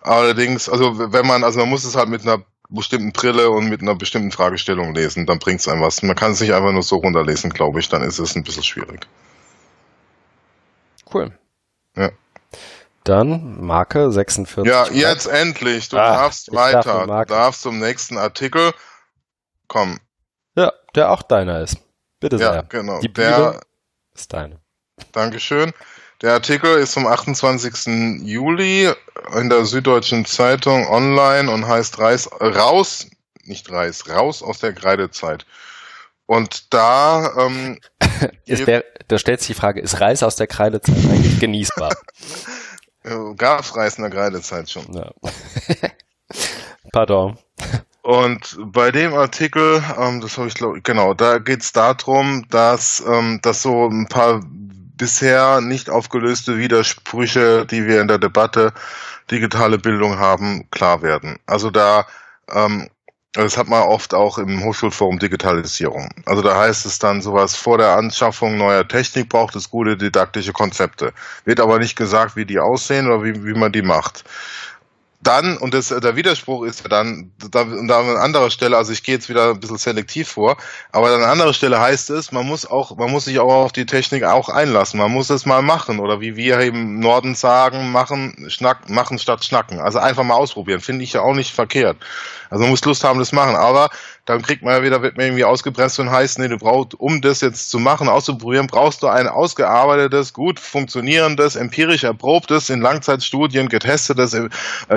Allerdings, also wenn man, also man muss es halt mit einer bestimmten Brille und mit einer bestimmten Fragestellung lesen, dann bringt es einem was. Man kann es nicht einfach nur so runterlesen, glaube ich, dann ist es ein bisschen schwierig. Cool. Ja. Dann Marke 46. Ja, jetzt endlich. Du ah, darfst weiter. Darf du darfst zum nächsten Artikel kommen. Ja, der auch deiner ist. Bitte sehr. Ja, genau. Die der ist deine. Dankeschön. Der Artikel ist vom 28. Juli in der Süddeutschen Zeitung online und heißt Reis, raus, nicht Reis, raus aus der Kreidezeit. Und da ähm, ist der, da stellt sich die Frage, ist Reis aus der Kreidezeit eigentlich genießbar? Gab Reis in der Kreidezeit schon. Ja. Pardon. Und bei dem Artikel, ähm, das habe ich glaube genau, da geht es darum, dass, ähm, dass so ein paar bisher nicht aufgelöste Widersprüche, die wir in der Debatte digitale Bildung haben, klar werden. Also da ähm, das hat man oft auch im Hochschulforum Digitalisierung. Also da heißt es dann sowas, vor der Anschaffung neuer Technik braucht es gute didaktische Konzepte. Wird aber nicht gesagt, wie die aussehen oder wie, wie man die macht dann, und das, der Widerspruch ist ja dann, da, da an anderer Stelle, also ich gehe jetzt wieder ein bisschen selektiv vor, aber an anderer Stelle heißt es, man muss auch, man muss sich auch auf die Technik auch einlassen, man muss es mal machen, oder wie wir im Norden sagen, machen, schnack, machen statt schnacken. Also einfach mal ausprobieren, finde ich ja auch nicht verkehrt. Also man muss Lust haben, das machen, aber dann kriegt man ja wieder, wird man irgendwie ausgepresst und heißt, nee, du brauchst, um das jetzt zu machen, auszuprobieren, brauchst du ein ausgearbeitetes, gut funktionierendes, empirisch erprobtes, in Langzeitstudien getestetes, äh,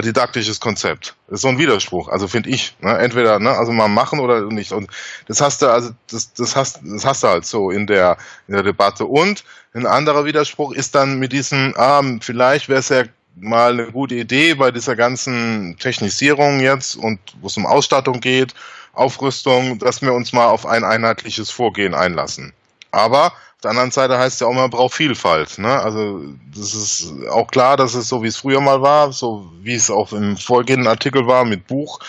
didaktisches Konzept. Das ist so ein Widerspruch, also finde ich. Ne? Entweder, ne, also mal machen oder nicht. Und das hast du, also das, das hast, das hast du halt so in der, in der Debatte. Und ein anderer Widerspruch ist dann mit diesem, ah, vielleicht wäre es ja mal eine gute Idee bei dieser ganzen Technisierung jetzt und wo es um Ausstattung geht Aufrüstung, dass wir uns mal auf ein einheitliches Vorgehen einlassen. Aber auf der anderen Seite heißt ja auch, man braucht Vielfalt. Ne? Also das ist auch klar, dass es so, wie es früher mal war, so wie es auch im vorgehenden Artikel war mit Buch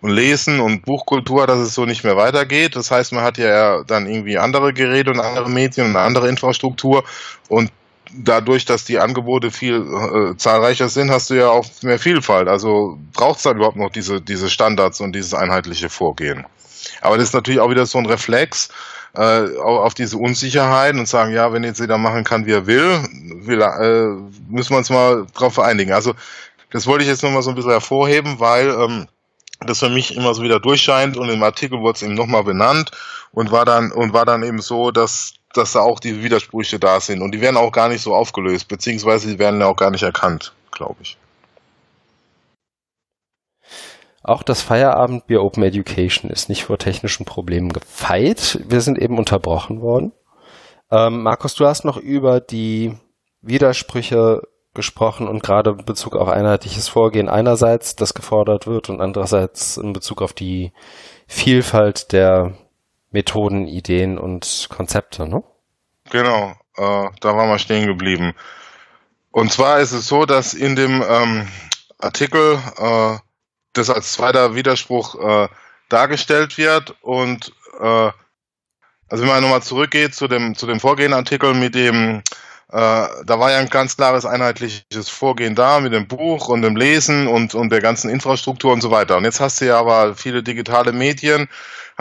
und Lesen und Buchkultur, dass es so nicht mehr weitergeht. Das heißt, man hat ja dann irgendwie andere Geräte und andere Medien und eine andere Infrastruktur und dadurch, dass die Angebote viel äh, zahlreicher sind, hast du ja auch mehr Vielfalt. Also braucht es dann überhaupt noch diese, diese Standards und dieses einheitliche Vorgehen. Aber das ist natürlich auch wieder so ein Reflex äh, auf diese Unsicherheit und sagen, ja, wenn jetzt jeder machen kann, wie er will, will äh, müssen wir uns mal drauf vereinigen. Also das wollte ich jetzt nochmal so ein bisschen hervorheben, weil ähm, das für mich immer so wieder durchscheint und im Artikel wurde es eben nochmal benannt und war dann und war dann eben so, dass dass da auch die Widersprüche da sind. Und die werden auch gar nicht so aufgelöst, beziehungsweise die werden ja auch gar nicht erkannt, glaube ich. Auch das Feierabendbier Open Education ist nicht vor technischen Problemen gefeit. Wir sind eben unterbrochen worden. Ähm, Markus, du hast noch über die Widersprüche gesprochen und gerade in Bezug auf einheitliches Vorgehen einerseits, das gefordert wird und andererseits in Bezug auf die Vielfalt der Methoden, Ideen und Konzepte, ne? Genau, äh, da waren wir stehen geblieben. Und zwar ist es so, dass in dem ähm, Artikel äh, das als zweiter Widerspruch äh, dargestellt wird und äh, also wenn man nochmal zurückgeht zu dem zu dem Vorgehenartikel mit dem äh, da war ja ein ganz klares einheitliches Vorgehen da mit dem Buch und dem Lesen und, und der ganzen Infrastruktur und so weiter. Und jetzt hast du ja aber viele digitale Medien,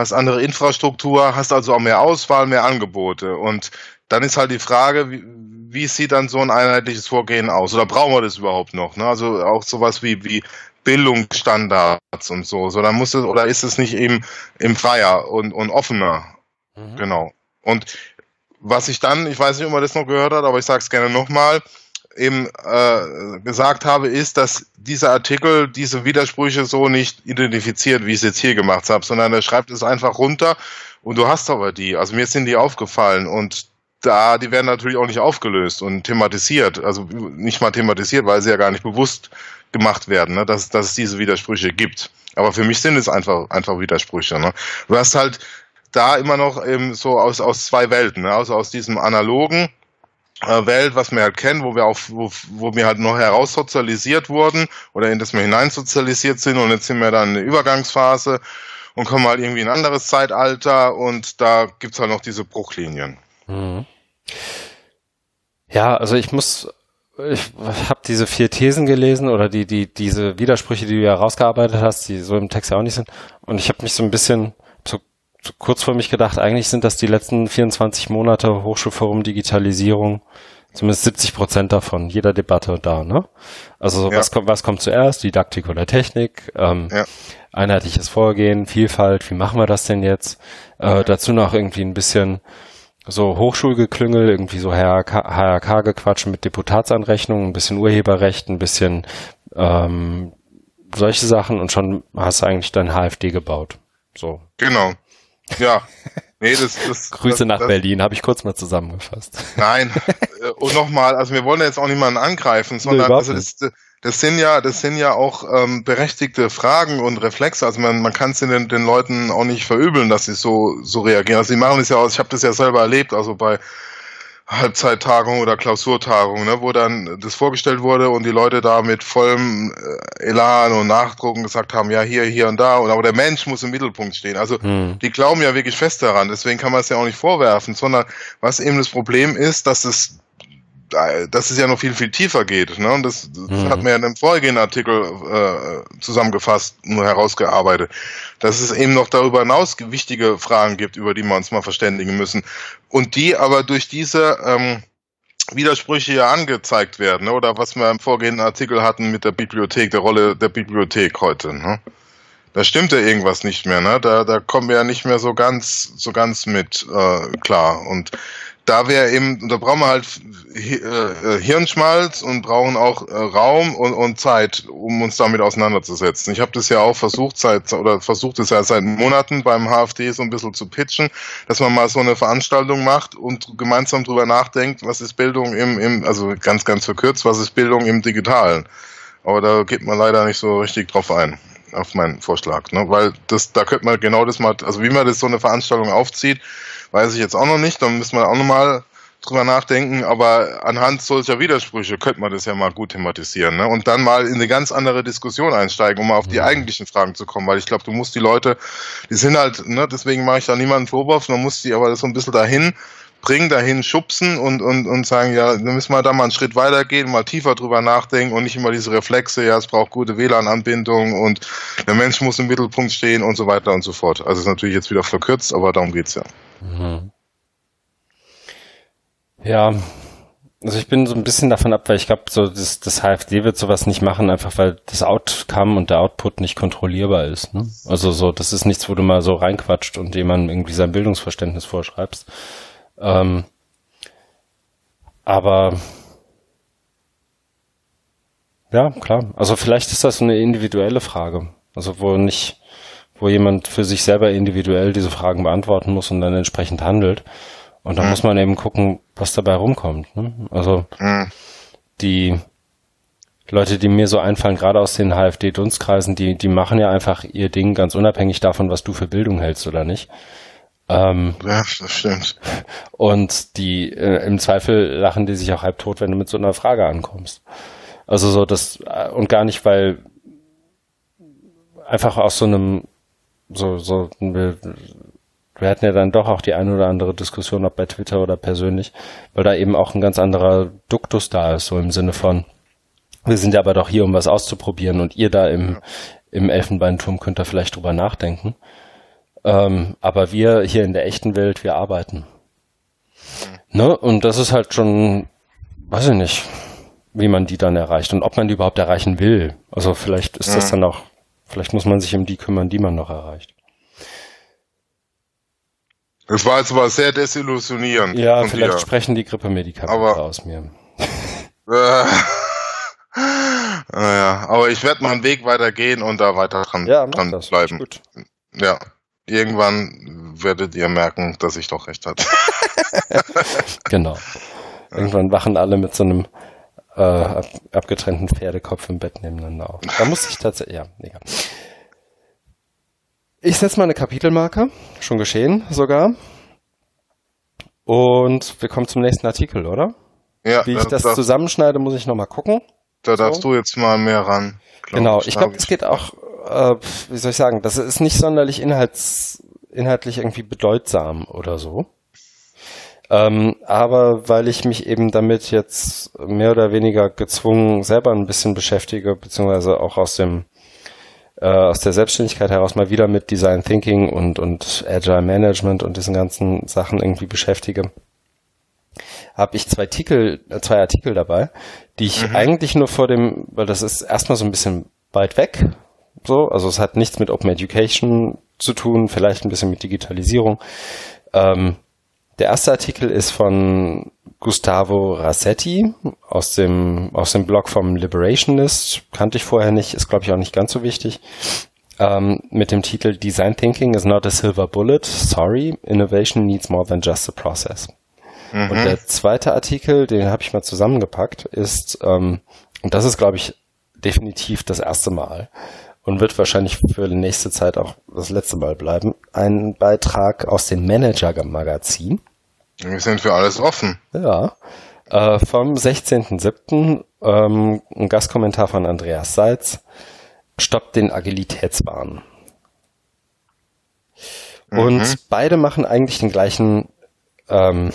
hast andere Infrastruktur, hast also auch mehr Auswahl, mehr Angebote. Und dann ist halt die Frage, wie, wie sieht dann so ein einheitliches Vorgehen aus? Oder brauchen wir das überhaupt noch? Ne? Also auch sowas wie, wie Bildungsstandards und so. So, dann muss es, oder ist es nicht eben im freier und, und offener? Mhm. Genau. Und was ich dann, ich weiß nicht, ob man das noch gehört hat, aber ich sage es gerne nochmal, eben äh, gesagt habe, ist, dass dieser Artikel diese Widersprüche so nicht identifiziert, wie ich es jetzt hier gemacht habe, sondern er schreibt es einfach runter und du hast aber die. Also mir sind die aufgefallen und da, die werden natürlich auch nicht aufgelöst und thematisiert, also nicht mal thematisiert, weil sie ja gar nicht bewusst gemacht werden, ne, dass, dass es diese Widersprüche gibt. Aber für mich sind es einfach, einfach Widersprüche. Ne? Du hast halt da immer noch eben so aus, aus zwei Welten, ne? also aus diesem analogen Welt, was wir halt kennen, wo wir auch, wo, wo wir halt noch heraussozialisiert wurden oder in das wir hineinsozialisiert sind und jetzt sind wir dann in der Übergangsphase und kommen halt irgendwie in ein anderes Zeitalter und da gibt's halt noch diese Bruchlinien. Mhm. Ja, also ich muss, ich habe diese vier Thesen gelesen oder die, die, diese Widersprüche, die du ja rausgearbeitet hast, die so im Text ja auch nicht sind. Und ich habe mich so ein bisschen kurz vor mich gedacht, eigentlich sind das die letzten 24 Monate Hochschulforum Digitalisierung, zumindest 70 Prozent davon, jeder Debatte da, ne? Also ja. was kommt, was kommt zuerst, Didaktik oder Technik, ähm, ja. einheitliches Vorgehen, Vielfalt, wie machen wir das denn jetzt? Äh, dazu noch irgendwie ein bisschen so Hochschulgeklüngel, irgendwie so HRK-Gequatsch mit Deputatsanrechnung, ein bisschen Urheberrecht, ein bisschen ähm, solche Sachen und schon hast du eigentlich dein HFD gebaut. So. Genau. Ja. Nee, das, das, Grüße das, nach das, Berlin, habe ich kurz mal zusammengefasst. Nein, äh, und nochmal, also wir wollen jetzt auch niemanden angreifen, sondern nee, also das, das sind ja, das sind ja auch ähm, berechtigte Fragen und Reflexe. Also man, man kann es den, den Leuten auch nicht verübeln, dass sie so, so reagieren. Also sie machen es ja aus, ich habe das ja selber erlebt, also bei Halbzeittagung oder Klausurtagung, ne, wo dann das vorgestellt wurde und die Leute da mit vollem äh, Elan und Nachdrucken gesagt haben, ja, hier, hier und da, und aber der Mensch muss im Mittelpunkt stehen. Also hm. die glauben ja wirklich fest daran, deswegen kann man es ja auch nicht vorwerfen, sondern was eben das Problem ist, dass es dass es ja noch viel, viel tiefer geht. Ne? Und das, das mhm. hat man ja in einem vorhergehenden Artikel äh, zusammengefasst, nur herausgearbeitet, dass es eben noch darüber hinaus wichtige Fragen gibt, über die wir uns mal verständigen müssen. Und die aber durch diese ähm, Widersprüche ja angezeigt werden, ne? oder was wir im vorgehenden Artikel hatten mit der Bibliothek, der Rolle der Bibliothek heute. Ne? Da stimmt ja irgendwas nicht mehr, ne? Da, da kommen wir ja nicht mehr so ganz, so ganz mit äh, klar. Und da wäre eben, da brauchen wir halt äh, Hirnschmalz und brauchen auch äh, Raum und, und Zeit, um uns damit auseinanderzusetzen. Ich habe das ja auch versucht seit oder versucht es ja seit Monaten beim HFD so ein bisschen zu pitchen, dass man mal so eine Veranstaltung macht und gemeinsam drüber nachdenkt, was ist Bildung im, im also ganz, ganz verkürzt, was ist Bildung im Digitalen. Aber da geht man leider nicht so richtig drauf ein auf meinen Vorschlag, ne? weil das, da könnte man genau das mal, also wie man das so eine Veranstaltung aufzieht, weiß ich jetzt auch noch nicht. Dann müssen wir auch nochmal drüber nachdenken, aber anhand solcher Widersprüche könnte man das ja mal gut thematisieren ne? und dann mal in eine ganz andere Diskussion einsteigen, um mal auf die eigentlichen Fragen zu kommen, weil ich glaube, du musst die Leute, die sind halt, ne, deswegen mache ich da niemanden Vorwurf, man muss die aber so ein bisschen dahin bringen, dahin schubsen und, und, und sagen, ja, dann müssen wir da mal einen Schritt weitergehen, mal tiefer drüber nachdenken und nicht immer diese Reflexe, ja, es braucht gute WLAN-Anbindung und der Mensch muss im Mittelpunkt stehen und so weiter und so fort. Also ist natürlich jetzt wieder verkürzt, aber darum geht's ja. Mhm. Ja, also ich bin so ein bisschen davon ab, weil ich glaube, so das, das HFD wird sowas nicht machen, einfach weil das Outcome und der Output nicht kontrollierbar ist. Ne? Also so, das ist nichts, wo du mal so reinquatscht und jemandem irgendwie sein Bildungsverständnis vorschreibst. Ähm, aber ja, klar. Also vielleicht ist das eine individuelle Frage. Also wo nicht wo jemand für sich selber individuell diese Fragen beantworten muss und dann entsprechend handelt. Und da mhm. muss man eben gucken, was dabei rumkommt. Ne? Also mhm. die Leute, die mir so einfallen, gerade aus den HFD-Dunstkreisen, die, die machen ja einfach ihr Ding ganz unabhängig davon, was du für Bildung hältst oder nicht. Ähm, Ja, das stimmt. und die äh, im Zweifel lachen die sich auch halb tot, wenn du mit so einer Frage ankommst. Also so das äh, und gar nicht, weil einfach aus so einem so so wir, wir hatten ja dann doch auch die eine oder andere Diskussion, ob bei Twitter oder persönlich, weil da eben auch ein ganz anderer Duktus da ist, so im Sinne von wir sind ja aber doch hier, um was auszuprobieren und ihr da im im Elfenbeinturm könnt da vielleicht drüber nachdenken. Ähm, aber wir hier in der echten Welt, wir arbeiten. Ne? Und das ist halt schon, weiß ich nicht, wie man die dann erreicht und ob man die überhaupt erreichen will. Also vielleicht ist das dann auch, vielleicht muss man sich um die kümmern, die man noch erreicht. Das war jetzt aber sehr desillusionierend. Ja, vielleicht dir. sprechen die Grippemedikamente aus mir. Äh, naja, aber ich werde mal einen Weg weitergehen und da weiter dran, Ja, dran bleiben. Gut. Ja. Irgendwann werdet ihr merken, dass ich doch recht hatte. Genau. Irgendwann wachen alle mit so einem äh, ab, abgetrennten Pferdekopf im Bett nebeneinander auf. Da muss ich tatsächlich, ja, egal. Ich setze mal eine Kapitelmarke, schon geschehen sogar. Und wir kommen zum nächsten Artikel, oder? Ja, Wie ich da, das darfst- zusammenschneide, muss ich nochmal gucken. da darfst du jetzt mal mehr ran. Genau, ich Da glaube, es geht auch, äh, wie soll ich sagen, das ist nicht sonderlich inhalts, inhaltlich irgendwie bedeutsam oder so. Ähm, aber weil ich mich eben damit jetzt mehr oder weniger gezwungen selber ein bisschen beschäftige, beziehungsweise auch aus dem äh, aus der Selbstständigkeit heraus mal wieder mit Design Thinking und und Agile Management und diesen ganzen Sachen irgendwie beschäftige, habe ich zwei Artikel, äh, zwei Artikel dabei, die ich eigentlich nur vor dem, weil das ist erstmal so ein bisschen weit weg, so, also es hat nichts mit Open Education zu tun, vielleicht ein bisschen mit Digitalisierung. Ähm, der erste Artikel ist von Gustavo Rassetti aus dem, aus dem Blog vom Liberationist. Kannte ich vorher nicht, ist glaube ich auch nicht ganz so wichtig. Ähm, mit dem Titel Design Thinking is not a silver bullet. Sorry, innovation needs more than just a process. Und der zweite Artikel, den habe ich mal zusammengepackt, ist, ähm, und das ist, glaube ich, definitiv das erste Mal und wird wahrscheinlich für die nächste Zeit auch das letzte Mal bleiben, ein Beitrag aus dem Manager-Magazin. Wir sind für alles offen. Ja. Äh, vom 16.07. Ähm, ein Gastkommentar von Andreas Seitz. Stoppt den Agilitätswahn. Und beide machen eigentlich den gleichen, ähm,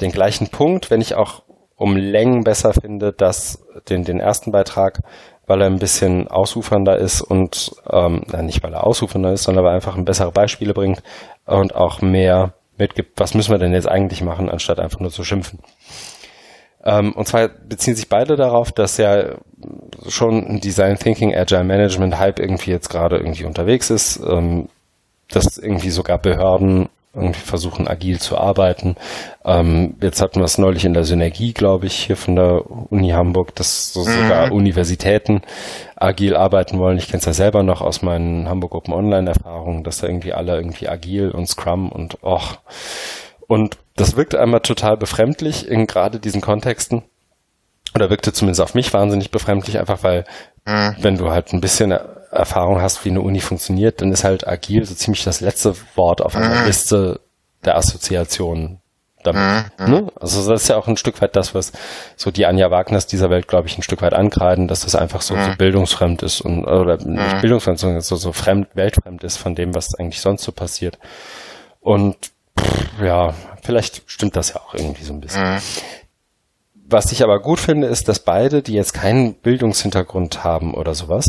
den gleichen Punkt, wenn ich auch um Längen besser finde, dass den, den ersten Beitrag, weil er ein bisschen ausufernder ist und ähm, nicht weil er ausufernder ist, sondern weil er einfach ein bessere Beispiele bringt und auch mehr mitgibt, was müssen wir denn jetzt eigentlich machen, anstatt einfach nur zu schimpfen. Ähm, und zwar beziehen sich beide darauf, dass ja schon Design Thinking, Agile Management Hype irgendwie jetzt gerade irgendwie unterwegs ist, ähm, dass irgendwie sogar Behörden irgendwie versuchen, agil zu arbeiten. Ähm, jetzt hatten wir es neulich in der Synergie, glaube ich, hier von der Uni Hamburg, dass so sogar Universitäten agil arbeiten wollen. Ich kenne es ja selber noch aus meinen Hamburg Open Online Erfahrungen, dass da irgendwie alle irgendwie agil und Scrum und och. Und das wirkte einmal total befremdlich in gerade diesen Kontexten. Oder wirkte zumindest auf mich wahnsinnig befremdlich, einfach weil, wenn du halt ein bisschen Erfahrung hast, wie eine Uni funktioniert, dann ist halt agil so ziemlich das letzte Wort auf einer Liste der Assoziationen damit. Ne? Also das ist ja auch ein Stück weit das, was so die Anja Wagners dieser Welt, glaube ich, ein Stück weit ankreiden, dass das einfach so, so bildungsfremd ist und oder nicht bildungsfremd, sondern so, so fremd, weltfremd ist von dem, was eigentlich sonst so passiert. Und pff, ja, vielleicht stimmt das ja auch irgendwie so ein bisschen. Was ich aber gut finde, ist, dass beide, die jetzt keinen Bildungshintergrund haben oder sowas,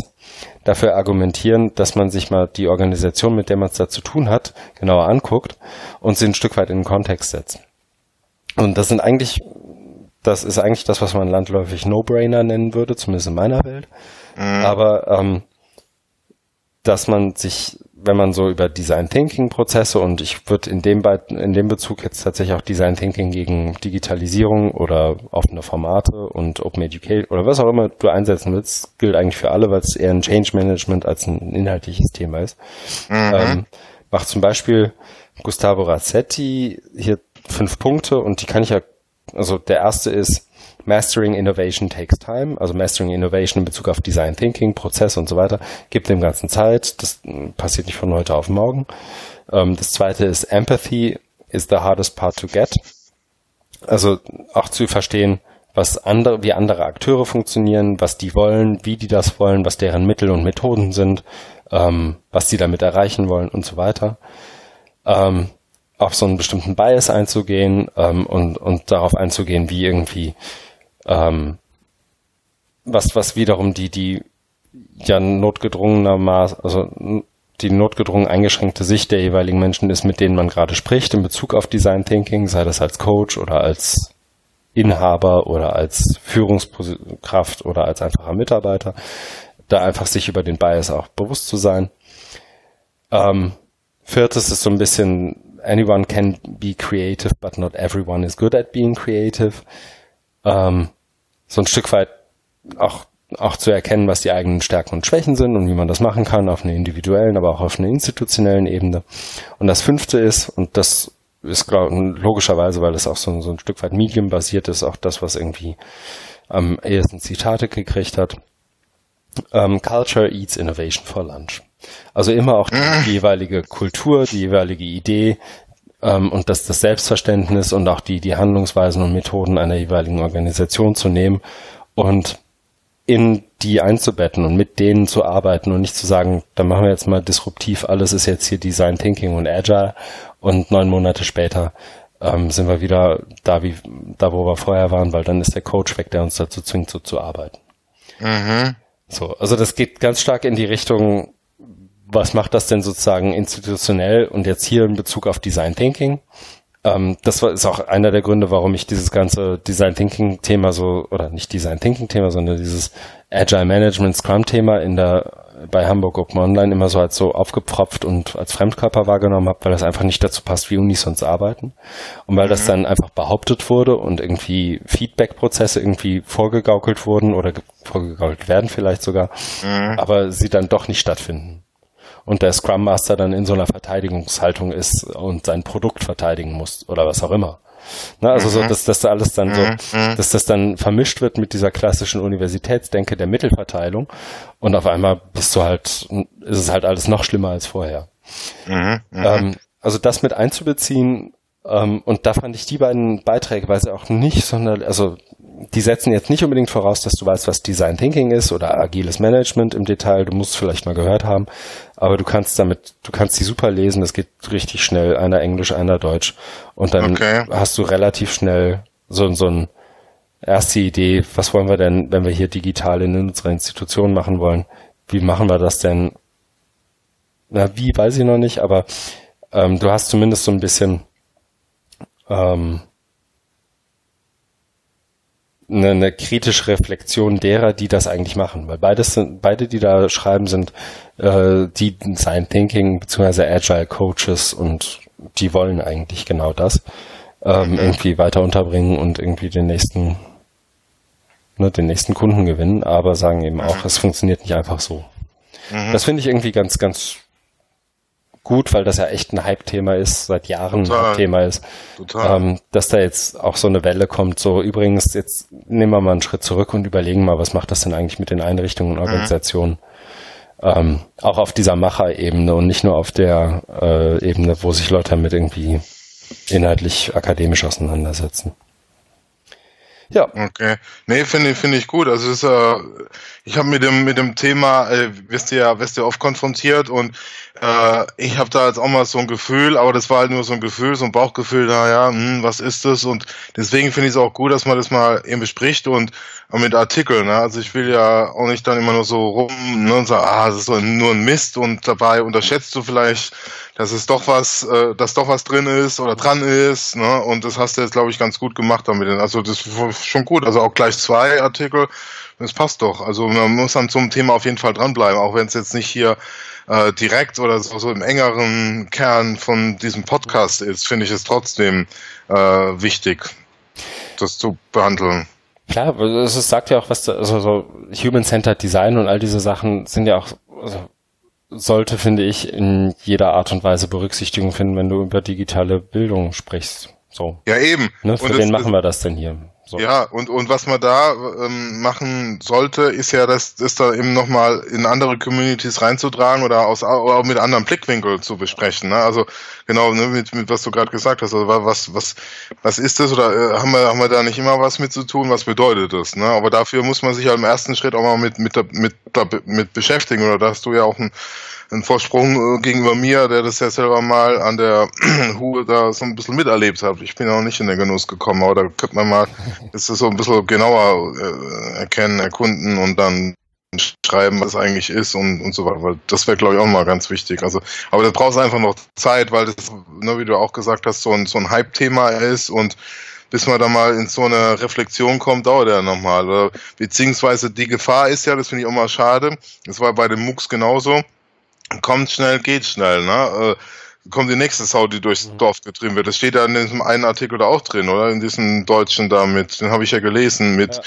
dafür argumentieren, dass man sich mal die Organisation, mit der man es da zu tun hat, genauer anguckt und sie ein Stück weit in den Kontext setzt. Und das sind eigentlich, das ist eigentlich das, was man landläufig No-Brainer nennen würde, zumindest in meiner Welt. Aber ähm, dass man sich, wenn man so über Design Thinking Prozesse und ich würde in dem Be in dem Bezug jetzt tatsächlich auch Design Thinking gegen Digitalisierung oder offene Formate und Open Education oder was auch immer du einsetzen willst, gilt eigentlich für alle, weil es eher ein Change Management als ein inhaltliches Thema ist. Ähm, macht zum Beispiel Gustavo Razzetti hier fünf Punkte und die kann ich ja, also der erste ist, Mastering Innovation takes time, also Mastering Innovation in Bezug auf Design Thinking, Prozess und so weiter, gibt dem Ganzen Zeit. Das passiert nicht von heute auf morgen. Ähm, das zweite ist Empathy is the hardest part to get. Also auch zu verstehen, was andere, wie andere Akteure funktionieren, was die wollen, wie die das wollen, was deren Mittel und Methoden sind, ähm, was sie damit erreichen wollen und so weiter. Ähm, auf so einen bestimmten Bias einzugehen ähm, und, und darauf einzugehen, wie irgendwie ähm, was, was wiederum die, die ja notgedrungenermaßen, also die notgedrungen eingeschränkte Sicht der jeweiligen Menschen ist, mit denen man gerade spricht in Bezug auf Design Thinking, sei das als Coach oder als Inhaber oder als Führungskraft oder als einfacher Mitarbeiter, da einfach sich über den Bias auch bewusst zu sein. Ähm, viertes ist so ein bisschen, anyone can be creative, but not everyone is good at being creative. Ähm, so ein Stück weit auch, auch zu erkennen, was die eigenen Stärken und Schwächen sind und wie man das machen kann auf einer individuellen, aber auch auf einer institutionellen Ebene. Und das fünfte ist, und das ist glaub, logischerweise, weil es auch so, so ein Stück weit medium-basiert ist, auch das, was irgendwie am ehesten Zitate gekriegt hat. Um, Culture eats innovation for lunch. Also immer auch die, mhm. jeweilige Kultur, die jeweilige Idee ähm, und das, das Selbstverständnis und auch die, die Handlungsweisen und Methoden einer jeweiligen Organisation zu nehmen und in die einzubetten und mit denen zu arbeiten und nicht zu sagen, dann machen wir jetzt mal disruptiv, alles ist jetzt hier Design Thinking und Agile und neun Monate später ähm, sind wir wieder da, wie da, wo wir vorher waren, weil dann ist der Coach weg, der uns dazu zwingt, so zu arbeiten. Mhm. So, also das geht ganz stark in die Richtung, was macht das denn sozusagen institutionell und jetzt hier in Bezug auf Design Thinking? Ähm, das war, ist auch einer der Gründe, warum ich dieses ganze Design Thinking Thema so, oder nicht Design Thinking Thema, sondern dieses Agile Management Scrum Thema in der bei Hamburg Open Online immer so als so aufgepfropft und als Fremdkörper wahrgenommen habe, weil das einfach nicht dazu passt, wie Unis sonst arbeiten. Und weil mhm. das dann einfach behauptet wurde und irgendwie Feedback-Prozesse irgendwie vorgegaukelt wurden oder vorgegaukelt werden vielleicht sogar, mhm. aber sie dann doch nicht stattfinden und der Scrum Master dann in so einer Verteidigungshaltung ist und sein Produkt verteidigen muss oder was auch immer. Na, also mhm. so, dass das alles dann so, mhm. mhm. dass das dann vermischt wird mit dieser klassischen Universitätsdenke der Mittelverteilung und auf einmal bist du halt, ist es halt alles noch schlimmer als vorher. Mhm. mhm. Ähm, also das mit einzubeziehen ähm, und da fand ich die beiden Beiträge, weil sie auch nicht, sondern also die setzen jetzt nicht unbedingt voraus, dass du weißt, was Design Thinking ist oder agiles Management im Detail. Du musst es vielleicht mal gehört haben, aber du kannst damit, du kannst die super lesen. Das geht richtig schnell. Einer Englisch, einer Deutsch. Und dann okay. hast du relativ schnell so, so ein erste Idee. Was wollen wir denn, wenn wir hier digital in unserer Institution machen wollen? Wie machen wir das denn? Na, wie weiß ich noch nicht, aber ähm, du hast zumindest so ein bisschen ähm, eine, eine kritische Reflexion derer, die das eigentlich machen. Weil beides sind, beide, die da schreiben, sind äh, die Design Thinking bzw. Agile Coaches und die wollen eigentlich genau das ähm, irgendwie weiter unterbringen und irgendwie den nächsten ne, den nächsten Kunden gewinnen, aber sagen eben auch, es funktioniert nicht einfach so. Mhm. Das finde ich irgendwie ganz, ganz gut, weil das ja echt ein Hype-Thema ist, seit Jahren Total. ein Hype-Thema ist. Total. Ähm, dass da jetzt auch so eine Welle kommt. So, übrigens, jetzt nehmen wir mal einen Schritt zurück und überlegen mal, was macht das denn eigentlich mit den Einrichtungen und mhm. Organisationen? Mhm. Ähm, auch auf dieser Macher-Ebene und nicht nur auf der äh, Ebene, wo sich Leute damit irgendwie inhaltlich akademisch auseinandersetzen. Ja. Okay. Nee, finde ich, finde ich gut. Also ist, äh, ich habe mit dem mit dem Thema, äh, wirst du ja, wirst du oft konfrontiert und äh, ich habe da jetzt auch mal so ein Gefühl, aber das war halt nur so ein Gefühl, so ein Bauchgefühl, naja, hm, was ist das? Und deswegen finde ich es auch gut, dass man das mal eben bespricht und mit Artikeln. Ne? Also ich will ja auch nicht dann immer nur so rum ne, und sagen, ah, das ist so nur ein Mist und dabei unterschätzt du vielleicht, dass es doch was, äh, dass doch was drin ist oder dran ist. Ne? Und das hast du jetzt, glaube ich, ganz gut gemacht damit. Also das ist schon gut. Also auch gleich zwei Artikel das passt doch. Also man muss dann zum Thema auf jeden Fall dranbleiben, auch wenn es jetzt nicht hier äh, direkt oder so, so, im engeren Kern von diesem Podcast ist, finde ich es trotzdem äh, wichtig, das zu behandeln. Klar, es sagt ja auch was, also so Human-Centered Design und all diese Sachen sind ja auch, also sollte, finde ich, in jeder Art und Weise Berücksichtigung finden, wenn du über digitale Bildung sprichst. So. Ja, eben. Ne, für wen machen wir das denn hier? So. Ja, und, und was man da ähm, machen sollte, ist ja, das, das da eben nochmal in andere Communities reinzutragen oder, aus, auch mit anderen Blickwinkeln zu besprechen. Ne? Also genau, ne, mit, mit was du gerade gesagt hast, also was, was, was ist das oder äh, haben, wir, haben wir da nicht immer was mit zu tun, was bedeutet das? Ne? Aber dafür muss man sich ja im ersten Schritt auch mal mit, mit, mit, mit beschäftigen. Oder da hast du ja auch ein ein Vorsprung äh, gegenüber mir, der das ja selber mal an der Hu da so ein bisschen miterlebt hat. Ich bin auch nicht in den Genuss gekommen, aber da könnte man mal das so ein bisschen genauer äh, erkennen, erkunden und dann schreiben, was eigentlich ist und, und so weiter. Das wäre, glaube ich, auch mal ganz wichtig. Also, aber das brauchst einfach noch Zeit, weil das, ne, wie du auch gesagt hast, so ein, so ein Hype-Thema ist und bis man da mal in so eine Reflexion kommt, dauert ja nochmal. Beziehungsweise die Gefahr ist ja, das finde ich auch mal schade, das war bei den MOOCs genauso, kommt schnell, geht schnell, ne? Äh, kommt die nächste Sau, die durchs mhm. Dorf getrieben wird. Das steht ja in diesem einen Artikel da auch drin, oder? In diesem deutschen da mit, den habe ich ja gelesen, mit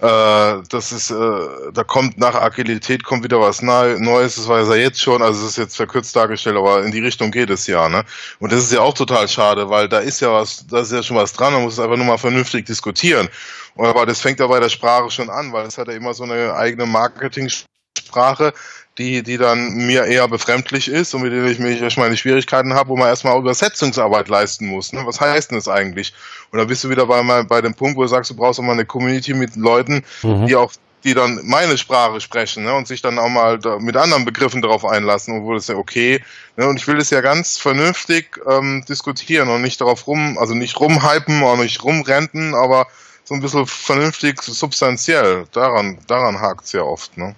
ja. äh, das ist, äh, da kommt nach Agilität kommt wieder was Neues, das war ja jetzt schon, also es ist jetzt verkürzt dargestellt, aber in die Richtung geht es ja, ne? Und das ist ja auch total schade, weil da ist ja was, da ist ja schon was dran, man muss es einfach nur mal vernünftig diskutieren. Aber das fängt ja bei der Sprache schon an, weil es hat ja immer so eine eigene Marketing-Sprache, die, die dann mir eher befremdlich ist und mit denen ich mich meine Schwierigkeiten habe, wo man erstmal Übersetzungsarbeit leisten muss. Ne? Was heißt denn das eigentlich? Und da bist du wieder bei, bei dem Punkt, wo du sagst, du brauchst auch mal eine Community mit Leuten, mhm. die auch die dann meine Sprache sprechen ne, und sich dann auch mal mit anderen Begriffen darauf einlassen, obwohl das ja okay. Ne, und ich will das ja ganz vernünftig ähm, diskutieren und nicht darauf rum, also nicht rumhypen oder nicht rumrenten, aber so ein bisschen vernünftig, substanziell. Daran, daran hakt's ja oft. Ne?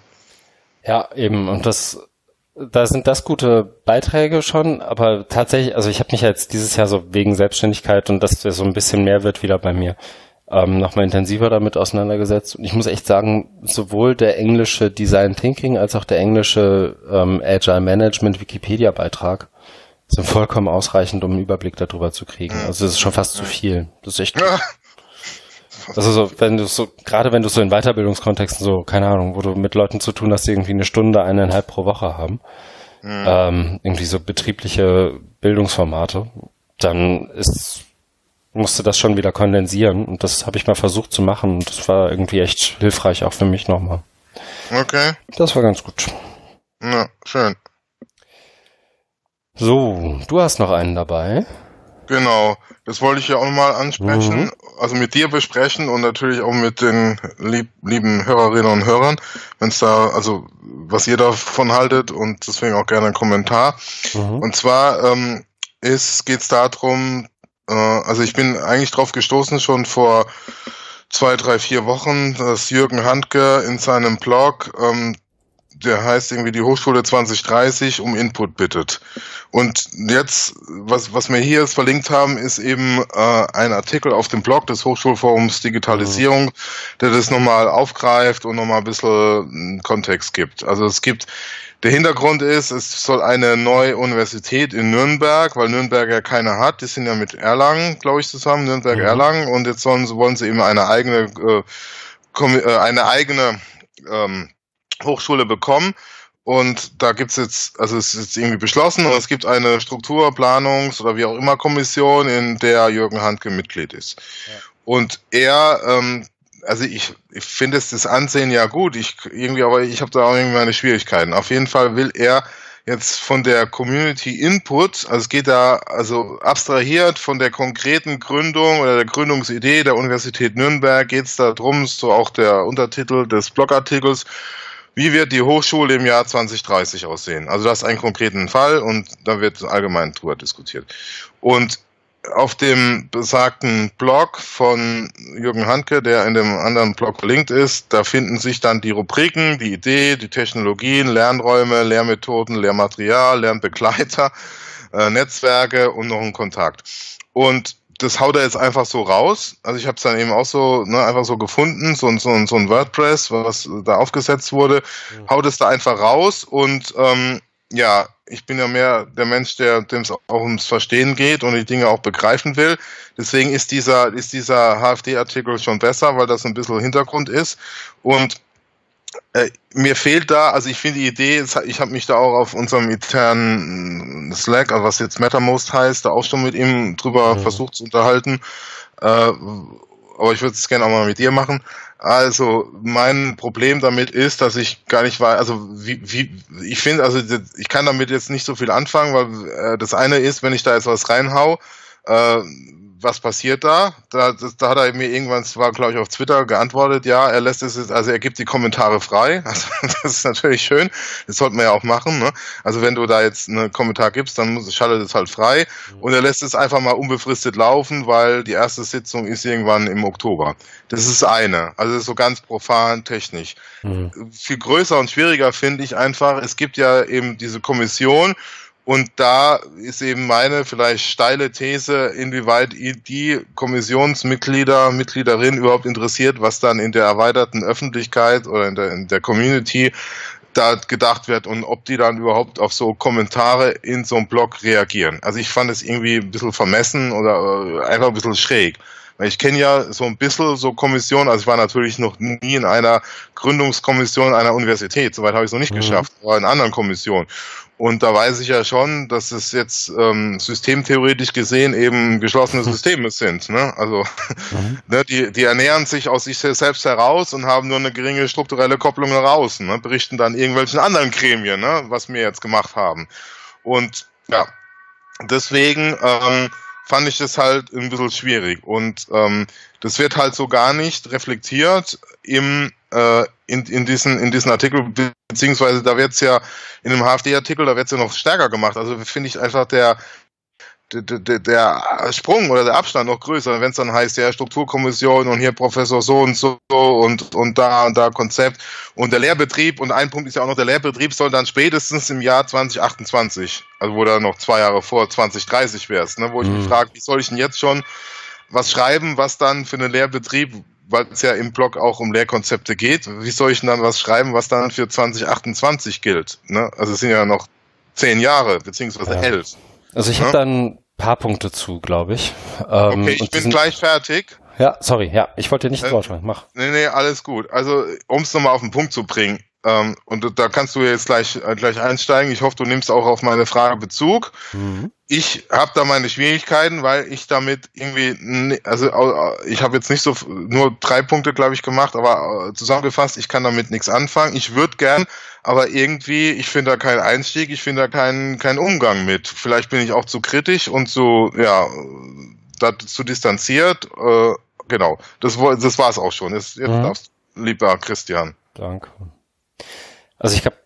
Ja, eben. Und das, da sind das gute Beiträge schon, aber tatsächlich, also ich habe mich jetzt dieses Jahr so wegen Selbstständigkeit und dass der so ein bisschen mehr wird wieder bei mir, ähm, nochmal intensiver damit auseinandergesetzt. Und ich muss echt sagen, sowohl der englische Design Thinking als auch der englische ähm, Agile Management Wikipedia Beitrag sind vollkommen ausreichend, um einen Überblick darüber zu kriegen. Also das ist schon fast zu viel. Das ist echt. Also so, wenn du so, gerade wenn du so in Weiterbildungskontexten so, keine Ahnung, wo du mit Leuten zu tun hast, die irgendwie eine Stunde, eineinhalb pro Woche haben, mhm. ähm, irgendwie so betriebliche Bildungsformate, dann ist, musste das schon wieder kondensieren und das habe ich mal versucht zu machen und das war irgendwie echt hilfreich auch für mich nochmal. Okay. Das war ganz gut. Ja, schön. So, du hast noch einen dabei. Genau, das wollte ich ja auch mal ansprechen. Mhm also mit dir besprechen und natürlich auch mit den lieb, lieben Hörerinnen und Hörern, wenn es da, also was ihr davon haltet und deswegen auch gerne einen Kommentar. Mhm. Und zwar ähm, ist geht's darum, äh, also ich bin eigentlich drauf gestoßen schon vor zwei, drei, vier Wochen, dass Jürgen Handke in seinem Blog ähm, der heißt irgendwie die Hochschule 2030 um Input bittet. Und jetzt, was, was wir hier jetzt verlinkt haben, ist eben äh, ein Artikel auf dem Blog des Hochschulforums Digitalisierung, mhm. der das nochmal aufgreift und nochmal ein bisschen Kontext gibt. Also es gibt der Hintergrund ist, es soll eine neue Universität in Nürnberg, weil Nürnberg ja keine hat. Die sind ja mit Erlangen, glaube ich, zusammen, Nürnberg-Erlangen. Mhm. Und jetzt sollen, wollen sie eben eine eigene, äh, äh eine eigene ähm, Hochschule bekommen. Und da gibt's jetzt, also es ist jetzt irgendwie beschlossen und es gibt eine Strukturplanungs- oder wie auch immer Kommission, in der Jürgen Handke Mitglied ist. Ja. Und er, ähm, also ich, ich finde es das Ansehen ja gut, ich irgendwie, aber ich habe da auch irgendwie meine Schwierigkeiten. Auf jeden Fall will er jetzt von der Community Input, also es geht da also abstrahiert von der konkreten Gründung oder der Gründungsidee der Universität Nürnberg, geht es da drum, so auch der Untertitel des Blogartikels, wie wird die Hochschule im Jahr 2030 aussehen? Also das ist ein konkreten Fall und da wird allgemein drüber diskutiert. Und auf dem besagten Blog von Jürgen Hanke, der in dem anderen Blog verlinkt ist, da finden sich dann die Rubriken, die Idee, die Technologien, Lernräume, Lehrmethoden, Lehrmaterial, Lernbegleiter, äh, Netzwerke und noch ein Kontakt. Und das haut er jetzt einfach so raus. Also ich habe es dann eben auch so ne, einfach so gefunden, so, so, so ein WordPress, was da aufgesetzt wurde, mhm. haut es da einfach raus und ähm, ja, ich bin ja mehr der Mensch, der dem es auch ums Verstehen geht und die Dinge auch begreifen will. Deswegen ist dieser ist dieser HFD-Artikel schon besser, weil das ein bisschen Hintergrund ist und äh, mir fehlt da, also ich finde die Idee, ich habe mich da auch auf unserem internen Slack, also was jetzt MetaMost heißt, da auch schon mit ihm drüber mhm. versucht zu unterhalten. Äh, aber ich würde es gerne auch mal mit dir machen. Also mein Problem damit ist, dass ich gar nicht weiß, also wie, wie ich finde, also ich kann damit jetzt nicht so viel anfangen, weil äh, das eine ist, wenn ich da jetzt was reinhau, äh, was passiert da? Da, das, da hat er mir irgendwann, zwar glaube ich auf Twitter geantwortet, ja, er lässt es jetzt, also er gibt die Kommentare frei. Also das ist natürlich schön. Das sollte man ja auch machen. Ne? Also wenn du da jetzt einen Kommentar gibst, dann muss, schaltet es halt frei mhm. und er lässt es einfach mal unbefristet laufen, weil die erste Sitzung ist irgendwann im Oktober. Das ist eine. Also das ist so ganz profan technisch. Mhm. Viel größer und schwieriger finde ich einfach, es gibt ja eben diese Kommission und da ist eben meine vielleicht steile These, inwieweit die Kommissionsmitglieder, Mitgliederin überhaupt interessiert, was dann in der erweiterten Öffentlichkeit oder in der, in der Community da gedacht wird und ob die dann überhaupt auf so Kommentare in so einem Blog reagieren. Also ich fand es irgendwie ein bisschen vermessen oder äh, einfach ein bisschen schräg. Ich kenne ja so ein bisschen so Kommission, also ich war natürlich noch nie in einer Gründungskommission einer Universität, soweit habe ich es noch nicht mhm. geschafft, aber in anderen Kommissionen. Und da weiß ich ja schon, dass es jetzt ähm, systemtheoretisch gesehen eben geschlossene Systeme sind. Ne? Also mhm. ne, die, die ernähren sich aus sich selbst heraus und haben nur eine geringe strukturelle Kopplung nach außen, ne? berichten dann irgendwelchen anderen Gremien, ne? was wir jetzt gemacht haben. Und ja, deswegen ähm, fand ich das halt ein bisschen schwierig. Und ähm, das wird halt so gar nicht reflektiert im äh, in, in, diesen, in diesen Artikel, beziehungsweise da wird es ja in dem HFD-Artikel, da wird es ja noch stärker gemacht. Also finde ich einfach der, der, der, Sprung oder der Abstand noch größer, wenn es dann heißt, ja, Strukturkommission und hier Professor so und so und, und da und da Konzept und der Lehrbetrieb und ein Punkt ist ja auch noch, der Lehrbetrieb soll dann spätestens im Jahr 2028, also wo da noch zwei Jahre vor 2030 wärst, ne, wo ich mhm. mich frage, wie soll ich denn jetzt schon was schreiben, was dann für einen Lehrbetrieb weil es ja im Blog auch um Lehrkonzepte geht, wie soll ich denn dann was schreiben, was dann für 2028 gilt? Ne? Also es sind ja noch zehn Jahre, beziehungsweise ja. elf. Also ich ne? habe da ein paar Punkte zu, glaube ich. Ähm, okay, ich bin sind, gleich fertig. Ja, sorry, ja, ich wollte dir nicht äh, vorstellen, mach. Nee, nee, alles gut. Also, um es nochmal auf den Punkt zu bringen, ähm, und da kannst du jetzt gleich, äh, gleich einsteigen. Ich hoffe, du nimmst auch auf meine Frage Bezug. Mhm. Ich habe da meine Schwierigkeiten, weil ich damit irgendwie, also ich habe jetzt nicht so nur drei Punkte, glaube ich, gemacht, aber äh, zusammengefasst, ich kann damit nichts anfangen. Ich würde gern, aber irgendwie, ich finde da keinen Einstieg, ich finde da keinen keinen Umgang mit. Vielleicht bin ich auch zu kritisch und zu, ja, dazu distanziert. Äh, genau, das, das war es auch schon. Jetzt, jetzt mhm. darfst, lieber Christian. Danke. Also ich habe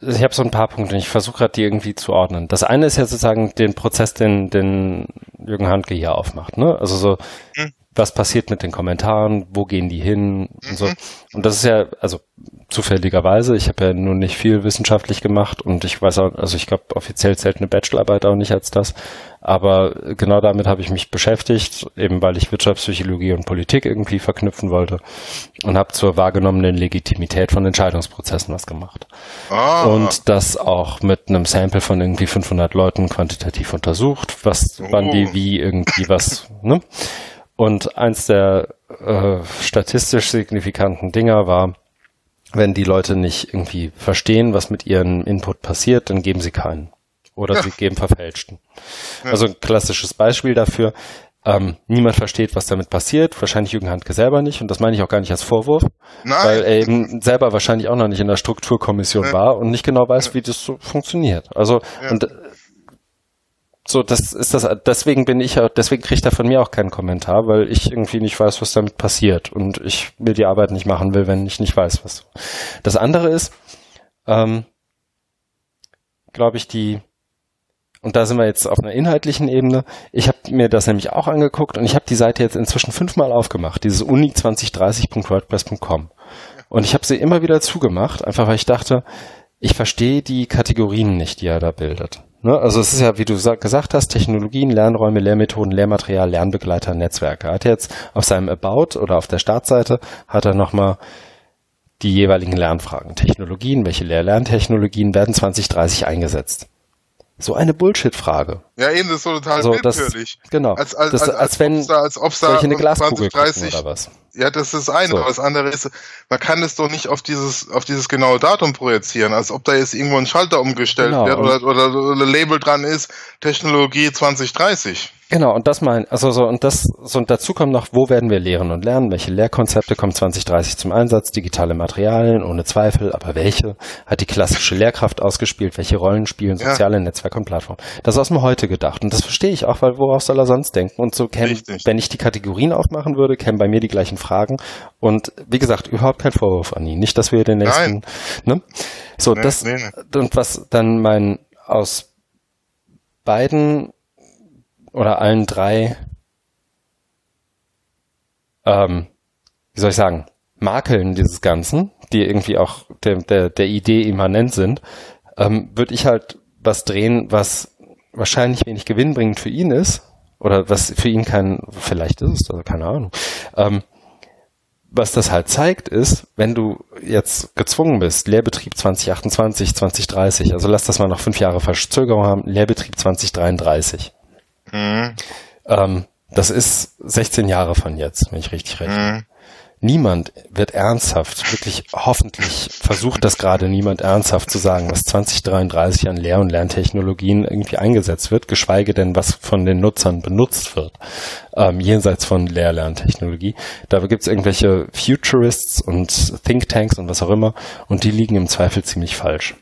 ich habe so ein paar Punkte. Ich versuche gerade die irgendwie zu ordnen. Das eine ist ja sozusagen den Prozess, den, den Jürgen Handke hier aufmacht. Ne? Also so, mhm. Was passiert mit den Kommentaren, wo gehen die hin und so. Mhm. Und das ist ja, also zufälligerweise, ich habe ja nun nicht viel wissenschaftlich gemacht und ich weiß auch, also ich glaube, offiziell zählt eine Bachelorarbeit auch nicht als das. Aber genau damit habe ich mich beschäftigt, eben weil ich Wirtschaftspsychologie und Politik irgendwie verknüpfen wollte und habe zur wahrgenommenen Legitimität von Entscheidungsprozessen was gemacht. Ah. Und das auch mit einem Sample von irgendwie 500 Leuten quantitativ untersucht, was, oh. wann die wie irgendwie was, ne? Und eins der äh, statistisch signifikanten Dinger war, wenn die Leute nicht irgendwie verstehen, was mit ihrem Input passiert, dann geben sie keinen oder ja. sie geben verfälschten. Ja. Also ein klassisches Beispiel dafür. Ähm, niemand versteht, was damit passiert. Wahrscheinlich Jürgen Handke selber nicht. Und das meine ich auch gar nicht als Vorwurf. Nein. Weil er eben selber wahrscheinlich auch noch nicht in der Strukturkommission ja. war und nicht genau weiß, wie das so funktioniert. Also, und so, das ist das, deswegen bin ich, deswegen kriegt er von mir auch keinen Kommentar, weil ich irgendwie nicht weiß, was damit passiert und ich mir die Arbeit nicht machen will, wenn ich nicht weiß, was. Das andere ist, ähm, glaube ich, die, und da sind wir jetzt auf einer inhaltlichen Ebene. Ich habe mir das nämlich auch angeguckt und ich habe die Seite jetzt inzwischen fünfmal aufgemacht, dieses uni2030.wordpress.com. Und ich habe sie immer wieder zugemacht, einfach weil ich dachte, ich verstehe die Kategorien nicht, die er da bildet. Ne? Also es ist ja, wie du gesagt hast, Technologien, Lernräume, Lehrmethoden, Lehrmaterial, Lernbegleiter, Netzwerke. Er hat jetzt auf seinem About oder auf der Startseite hat er nochmal die jeweiligen Lernfragen. Technologien, welche Lehr-Lerntechnologien werden 2030 eingesetzt? So eine Bullshit-Frage. Ja, eben, das ist so total also willkürlich. Das, genau. Als, als, das, als, als, als wenn da, als ob's da solche eine Glaskugel 20, oder was. Ja, das ist das eine, so. aber das andere ist, man kann es doch nicht auf dieses, auf dieses genaue Datum projizieren, als ob da jetzt irgendwo ein Schalter umgestellt genau. wird oder, oder, oder Label dran ist, Technologie 2030. Genau, und das mein, also so, und das, so, und dazu kommt noch, wo werden wir lehren und lernen? Welche Lehrkonzepte kommen 2030 zum Einsatz? Digitale Materialien, ohne Zweifel, aber welche? Hat die klassische Lehrkraft ausgespielt? Welche Rollen spielen soziale ja. Netzwerke und Plattformen? Das ist aus dem Heute gedacht. Und das verstehe ich auch, weil worauf soll er sonst denken? Und so kämen, wenn ich die Kategorien aufmachen würde, kämen bei mir die gleichen Fragen. Und wie gesagt, überhaupt kein Vorwurf an ihn. Nicht, dass wir den nächsten, Nein. ne? So, nee, das, nee, nee. und was dann mein, aus beiden oder allen drei, ähm, wie soll ich sagen, Makeln dieses Ganzen, die irgendwie auch der, der, der Idee immanent sind, ähm, würde ich halt was drehen, was wahrscheinlich wenig gewinnbringend für ihn ist, oder was für ihn kein, vielleicht ist es, also keine Ahnung. Ähm, was das halt zeigt, ist, wenn du jetzt gezwungen bist, Lehrbetrieb 2028, 2030, also lass das mal noch fünf Jahre Verzögerung haben, Lehrbetrieb 2033. Mhm. Ähm, das ist 16 Jahre von jetzt, wenn ich richtig rechne. Mhm. Niemand wird ernsthaft, wirklich hoffentlich versucht das gerade niemand ernsthaft zu sagen, was 2033 an Lehr- und Lerntechnologien irgendwie eingesetzt wird, geschweige denn, was von den Nutzern benutzt wird, ähm, jenseits von Lehr-Lerntechnologie. Da gibt es irgendwelche Futurists und Thinktanks und was auch immer und die liegen im Zweifel ziemlich falsch.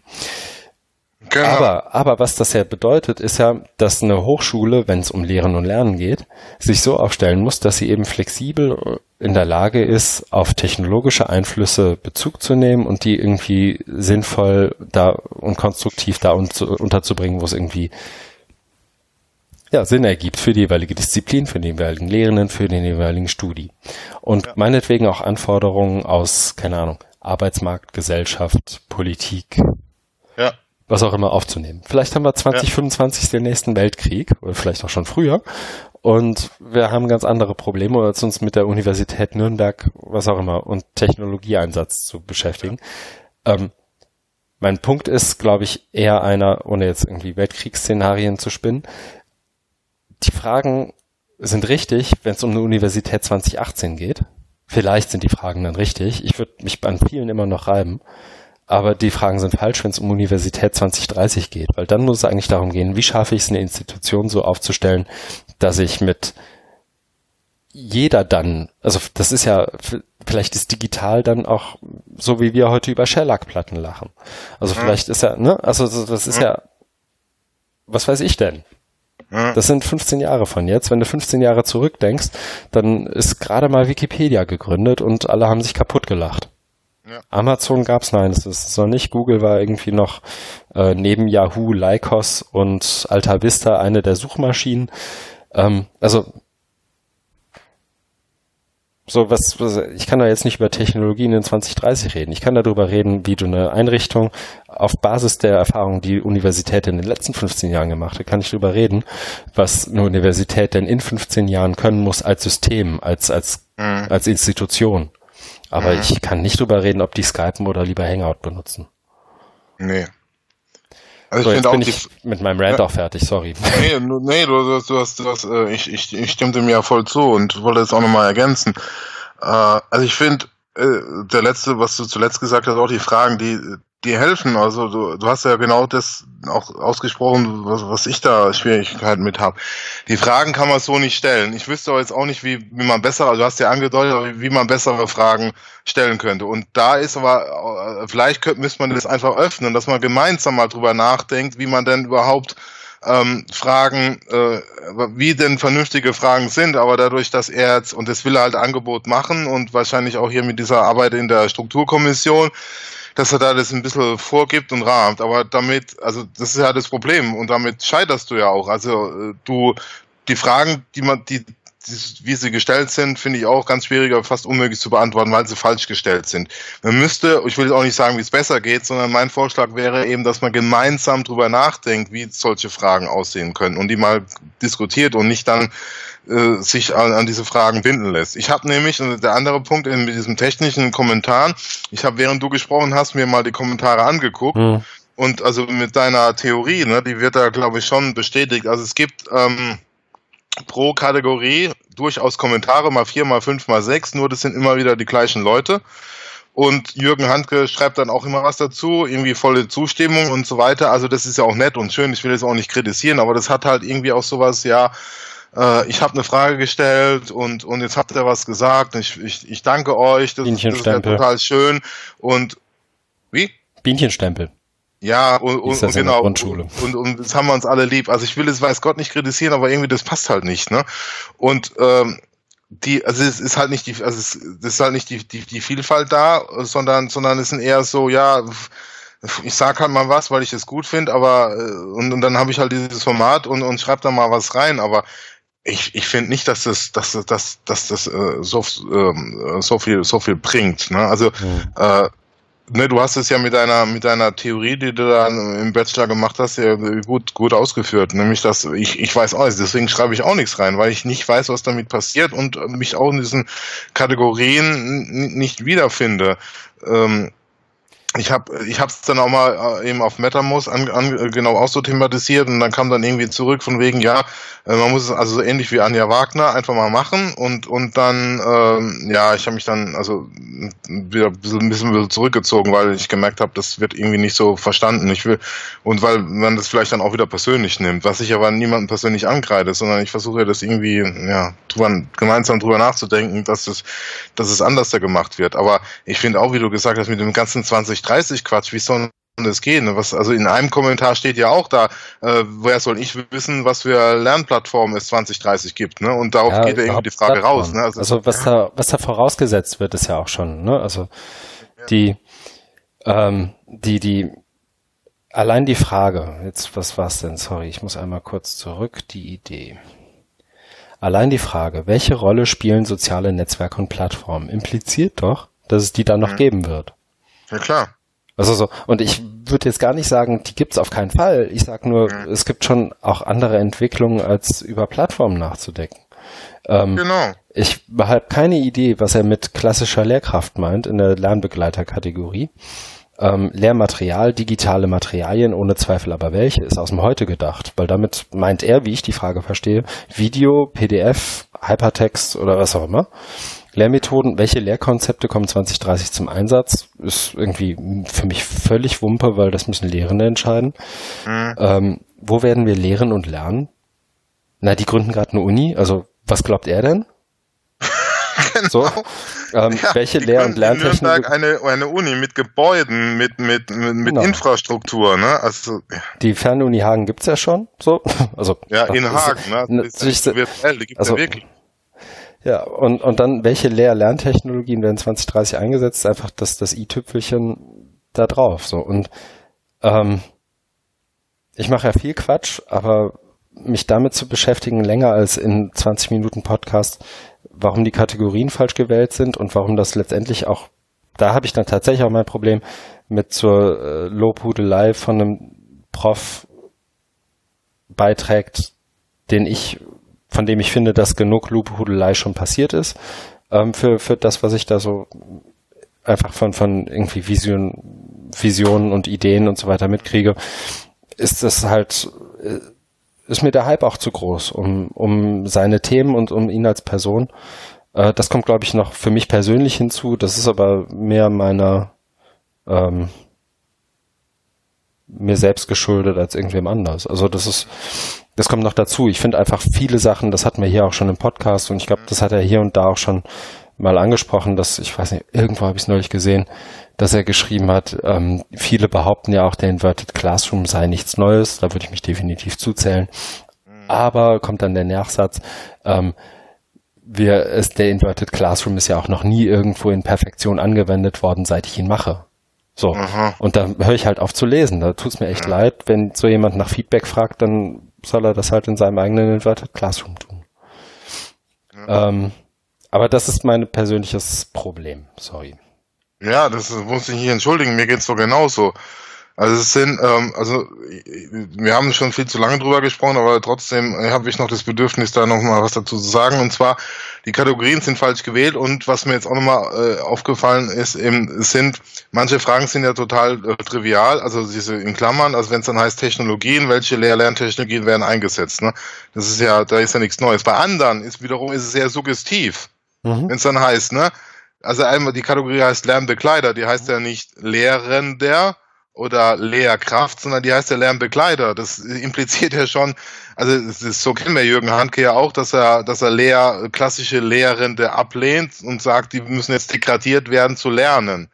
Genau. Aber, aber was das ja bedeutet, ist ja, dass eine Hochschule, wenn es um Lehren und Lernen geht, sich so aufstellen muss, dass sie eben flexibel in der Lage ist, auf technologische Einflüsse Bezug zu nehmen und die irgendwie sinnvoll da und konstruktiv da unterzubringen, wo es irgendwie ja, Sinn ergibt für die jeweilige Disziplin, für den jeweiligen Lehrenden, für den jeweiligen Studi. Und ja. meinetwegen auch Anforderungen aus, keine Ahnung, Arbeitsmarkt, Gesellschaft, Politik, was auch immer aufzunehmen. Vielleicht haben wir 2025 ja. den nächsten Weltkrieg oder vielleicht auch schon früher und wir haben ganz andere Probleme, als uns mit der Universität Nürnberg, was auch immer, und Technologieeinsatz zu beschäftigen. Ähm, mein Punkt ist, glaube ich, eher einer, ohne jetzt irgendwie Weltkriegsszenarien zu spinnen. Die Fragen sind richtig, wenn es um eine Universität 2018 geht. Vielleicht sind die Fragen dann richtig. Ich würde mich an vielen immer noch reiben. Aber die Fragen sind falsch, wenn es um Universität 2030 geht, weil dann muss es eigentlich darum gehen, wie schaffe ich es, eine Institution so aufzustellen, dass ich mit jeder dann, also das ist ja, vielleicht ist digital dann auch so, wie wir heute über Shellac-Platten lachen. Also vielleicht ist ja, ne, also das ist ja, was weiß ich denn? Das sind 15 Jahre von jetzt. Wenn du 15 Jahre zurückdenkst, dann ist gerade mal Wikipedia gegründet und alle haben sich kaputt gelacht. Ja. Amazon gab's nein, das ist noch nicht. Google war irgendwie noch äh, neben Yahoo, Lycos und Alta Vista eine der Suchmaschinen. Ähm, also so was, was, ich kann da jetzt nicht über Technologien in 2030 reden. Ich kann darüber reden, wie du eine Einrichtung auf Basis der Erfahrungen, die Universität in den letzten 15 Jahren gemacht hat, kann ich darüber reden, was eine Universität denn in 15 Jahren können muss als System, als, als, mhm. als Institution. Aber mhm. ich kann nicht drüber reden, ob die Skypen oder lieber Hangout benutzen. Nee. Also so, ich jetzt bin ich mit meinem Rant ja, auch fertig, sorry. Nee, nee du, du, du hast, du hast, äh, ich, ich, ich stimmte mir ja voll zu und wollte es auch nochmal ergänzen. Äh, also ich finde, äh, der letzte, was du zuletzt gesagt hast, auch die Fragen, die, die helfen. Also du, du hast ja genau das auch ausgesprochen, was, was ich da Schwierigkeiten mit habe. Die Fragen kann man so nicht stellen. Ich wüsste aber jetzt auch nicht, wie, wie man besser, also du hast ja angedeutet, wie man bessere Fragen stellen könnte. Und da ist aber, äh, vielleicht könnte, müsste man das einfach öffnen, dass man gemeinsam mal drüber nachdenkt, wie man denn überhaupt ähm, Fragen, äh, wie denn vernünftige Fragen sind, aber dadurch, dass er jetzt, und das will er halt Angebot machen und wahrscheinlich auch hier mit dieser Arbeit in der Strukturkommission, dass er da das ein bisschen vorgibt und rahmt. Aber damit, also das ist ja das Problem und damit scheiterst du ja auch. Also äh, du, die Fragen, die man, die, wie sie gestellt sind, finde ich auch ganz schwierig, aber fast unmöglich zu beantworten, weil sie falsch gestellt sind. Man müsste, ich will auch nicht sagen, wie es besser geht, sondern mein Vorschlag wäre eben, dass man gemeinsam drüber nachdenkt, wie solche Fragen aussehen können und die mal diskutiert und nicht dann äh, sich an, an, diese Fragen binden lässt. Ich habe nämlich, und der andere Punkt in mit diesem technischen Kommentar, ich habe, während du gesprochen hast, mir mal die Kommentare angeguckt. Mhm. Und also mit deiner Theorie, ne, die wird da, glaube ich, schon bestätigt. Also es gibt ähm, pro Kategorie durchaus Kommentare, mal vier, mal fünf, mal sechs, nur das sind immer wieder die gleichen Leute. Und Jürgen Handke schreibt dann auch immer was dazu, irgendwie volle Zustimmung und so weiter. Also das ist ja auch nett und schön, ich will das auch nicht kritisieren, aber das hat halt irgendwie auch sowas, ja, äh, ich habe eine Frage gestellt und, und jetzt habt ihr was gesagt. Ich, ich, ich danke euch, das, das ist ja total schön. Und wie? Bienchenstempel. Ja, und, und, und genau. Und, und, und das haben wir uns alle lieb. Also ich will es, weiß Gott, nicht kritisieren, aber irgendwie das passt halt nicht, ne? Und ähm, die, also es ist halt nicht die, also es ist halt nicht die, die, die Vielfalt da, sondern, sondern es sind eher so, ja, ich sag halt mal was, weil ich es gut finde, aber äh, und, und dann habe ich halt dieses Format und, und schreib da mal was rein, aber ich, ich finde nicht, dass das, dass, dass, dass das äh, so, äh, so viel so viel bringt. Ne? Also mhm. äh, ne, du hast es ja mit deiner mit deiner Theorie, die du da im Bachelor gemacht hast, ja gut gut ausgeführt. Nämlich, dass ich ich weiß alles, deswegen schreibe ich auch nichts rein, weil ich nicht weiß, was damit passiert und mich auch in diesen Kategorien nicht wiederfinde. Ähm, ich habe ich hab's dann auch mal äh, eben auf MetaMost an, an, genau auch so thematisiert und dann kam dann irgendwie zurück von wegen ja äh, man muss es also so ähnlich wie Anja Wagner einfach mal machen und und dann ähm, ja ich habe mich dann also wieder ein bisschen, zurückgezogen weil ich gemerkt habe das wird irgendwie nicht so verstanden. Ich will und weil man das vielleicht dann auch wieder persönlich nimmt was ich aber niemandem persönlich angreide sondern ich versuche das irgendwie ja drüber, gemeinsam drüber nachzudenken dass es dass es anders da gemacht wird. Aber ich finde auch wie du gesagt hast mit dem ganzen 20 30 Quatsch, wie soll das gehen? Was, also in einem Kommentar steht ja auch da, äh, woher soll ich wissen, was für Lernplattformen es 2030 gibt, ne? Und darauf ja, geht ja irgendwie die Frage raus. Ne? Also, also was da, was da vorausgesetzt wird, ist ja auch schon, ne? Also die, ähm, die, die, allein die Frage, jetzt, was war's denn? Sorry, ich muss einmal kurz zurück, die Idee. Allein die Frage, welche Rolle spielen soziale Netzwerke und Plattformen, impliziert doch, dass es die dann noch mhm. geben wird. Ja, klar. Also so, und ich würde jetzt gar nicht sagen, die gibt's auf keinen Fall. Ich sag nur, mhm. es gibt schon auch andere Entwicklungen, als über Plattformen nachzudenken. Ähm, genau. Ich habe keine Idee, was er mit klassischer Lehrkraft meint in der Lernbegleiterkategorie. Ähm, Lehrmaterial, digitale Materialien, ohne Zweifel aber welche, ist aus dem Heute gedacht, weil damit meint er, wie ich die Frage verstehe, Video, PDF, Hypertext oder was auch immer. Lehrmethoden, welche Lehrkonzepte kommen 2030 zum Einsatz? Ist irgendwie für mich völlig Wumpe, weil das müssen Lehrende entscheiden. Mhm. Ähm, wo werden wir lehren und lernen? Na, die gründen gerade eine Uni. Also, was glaubt er denn? genau. So, ähm, ja, welche Lehr- und Lerntechnik? eine, eine Uni mit Gebäuden, mit, mit, mit, mit genau. Infrastruktur, ne? Also, ja. Die Fernuni Hagen gibt's ja schon, so. Also, ja, in Hagen, ne? Das ist, ist virtuell, die gibt's also, ja wirklich. Ja, und, und dann, welche Lehr-Lerntechnologien werden 2030 eingesetzt? Einfach das, das i-Tüpfelchen da drauf. So. Und ähm, ich mache ja viel Quatsch, aber mich damit zu beschäftigen, länger als in 20 Minuten Podcast, warum die Kategorien falsch gewählt sind und warum das letztendlich auch, da habe ich dann tatsächlich auch mein Problem mit zur äh, Lobhudelei von einem Prof beiträgt, den ich von dem ich finde, dass genug Lobhudelei schon passiert ist, ähm, für, für das, was ich da so einfach von, von irgendwie Vision, Visionen und Ideen und so weiter mitkriege, ist das halt, äh, ist mir der Hype auch zu groß, um, um seine Themen und um ihn als Person. Äh, das kommt, glaube ich, noch für mich persönlich hinzu. Das ist aber mehr meiner, ähm, mir selbst geschuldet als irgendwem anders. Also das ist, das kommt noch dazu. Ich finde einfach viele Sachen, das hatten wir hier auch schon im Podcast und ich glaube, das hat er hier und da auch schon mal angesprochen, dass, ich weiß nicht, irgendwo habe ich es neulich gesehen, dass er geschrieben hat, ähm, viele behaupten ja auch, der Inverted Classroom sei nichts Neues, da würde ich mich definitiv zuzählen. Aber kommt dann der Nachsatz, ähm, wir, es, der Inverted Classroom ist ja auch noch nie irgendwo in Perfektion angewendet worden, seit ich ihn mache. So. Aha. Und da höre ich halt auf zu lesen. Da tut's mir echt leid, wenn so jemand nach Feedback fragt, dann soll er das halt in seinem eigenen Inverted Classroom tun. Ja. Ähm, aber das ist mein persönliches Problem. Sorry. Ja, das muss ich hier entschuldigen. Mir geht's so genauso. Also es sind, ähm, also wir haben schon viel zu lange drüber gesprochen, aber trotzdem äh, habe ich noch das Bedürfnis, da nochmal was dazu zu sagen. Und zwar, die Kategorien sind falsch gewählt und was mir jetzt auch nochmal äh, aufgefallen ist, eben sind, manche Fragen sind ja total äh, trivial, also diese in Klammern, also wenn es dann heißt Technologien, welche Lehr-Lerntechnologien werden eingesetzt, ne? Das ist ja, da ist ja nichts Neues. Bei anderen ist wiederum ist es sehr suggestiv, mhm. wenn es dann heißt, ne? Also einmal die Kategorie heißt Lernbegleiter, die heißt ja nicht Lehrender, oder Lehrkraft, sondern die heißt ja Lernbegleiter. Das impliziert ja schon, also ist, so kennen wir Jürgen Handke ja auch, dass er, dass er Lehr, klassische Lehrende ablehnt und sagt, die müssen jetzt degradiert werden zu lernen,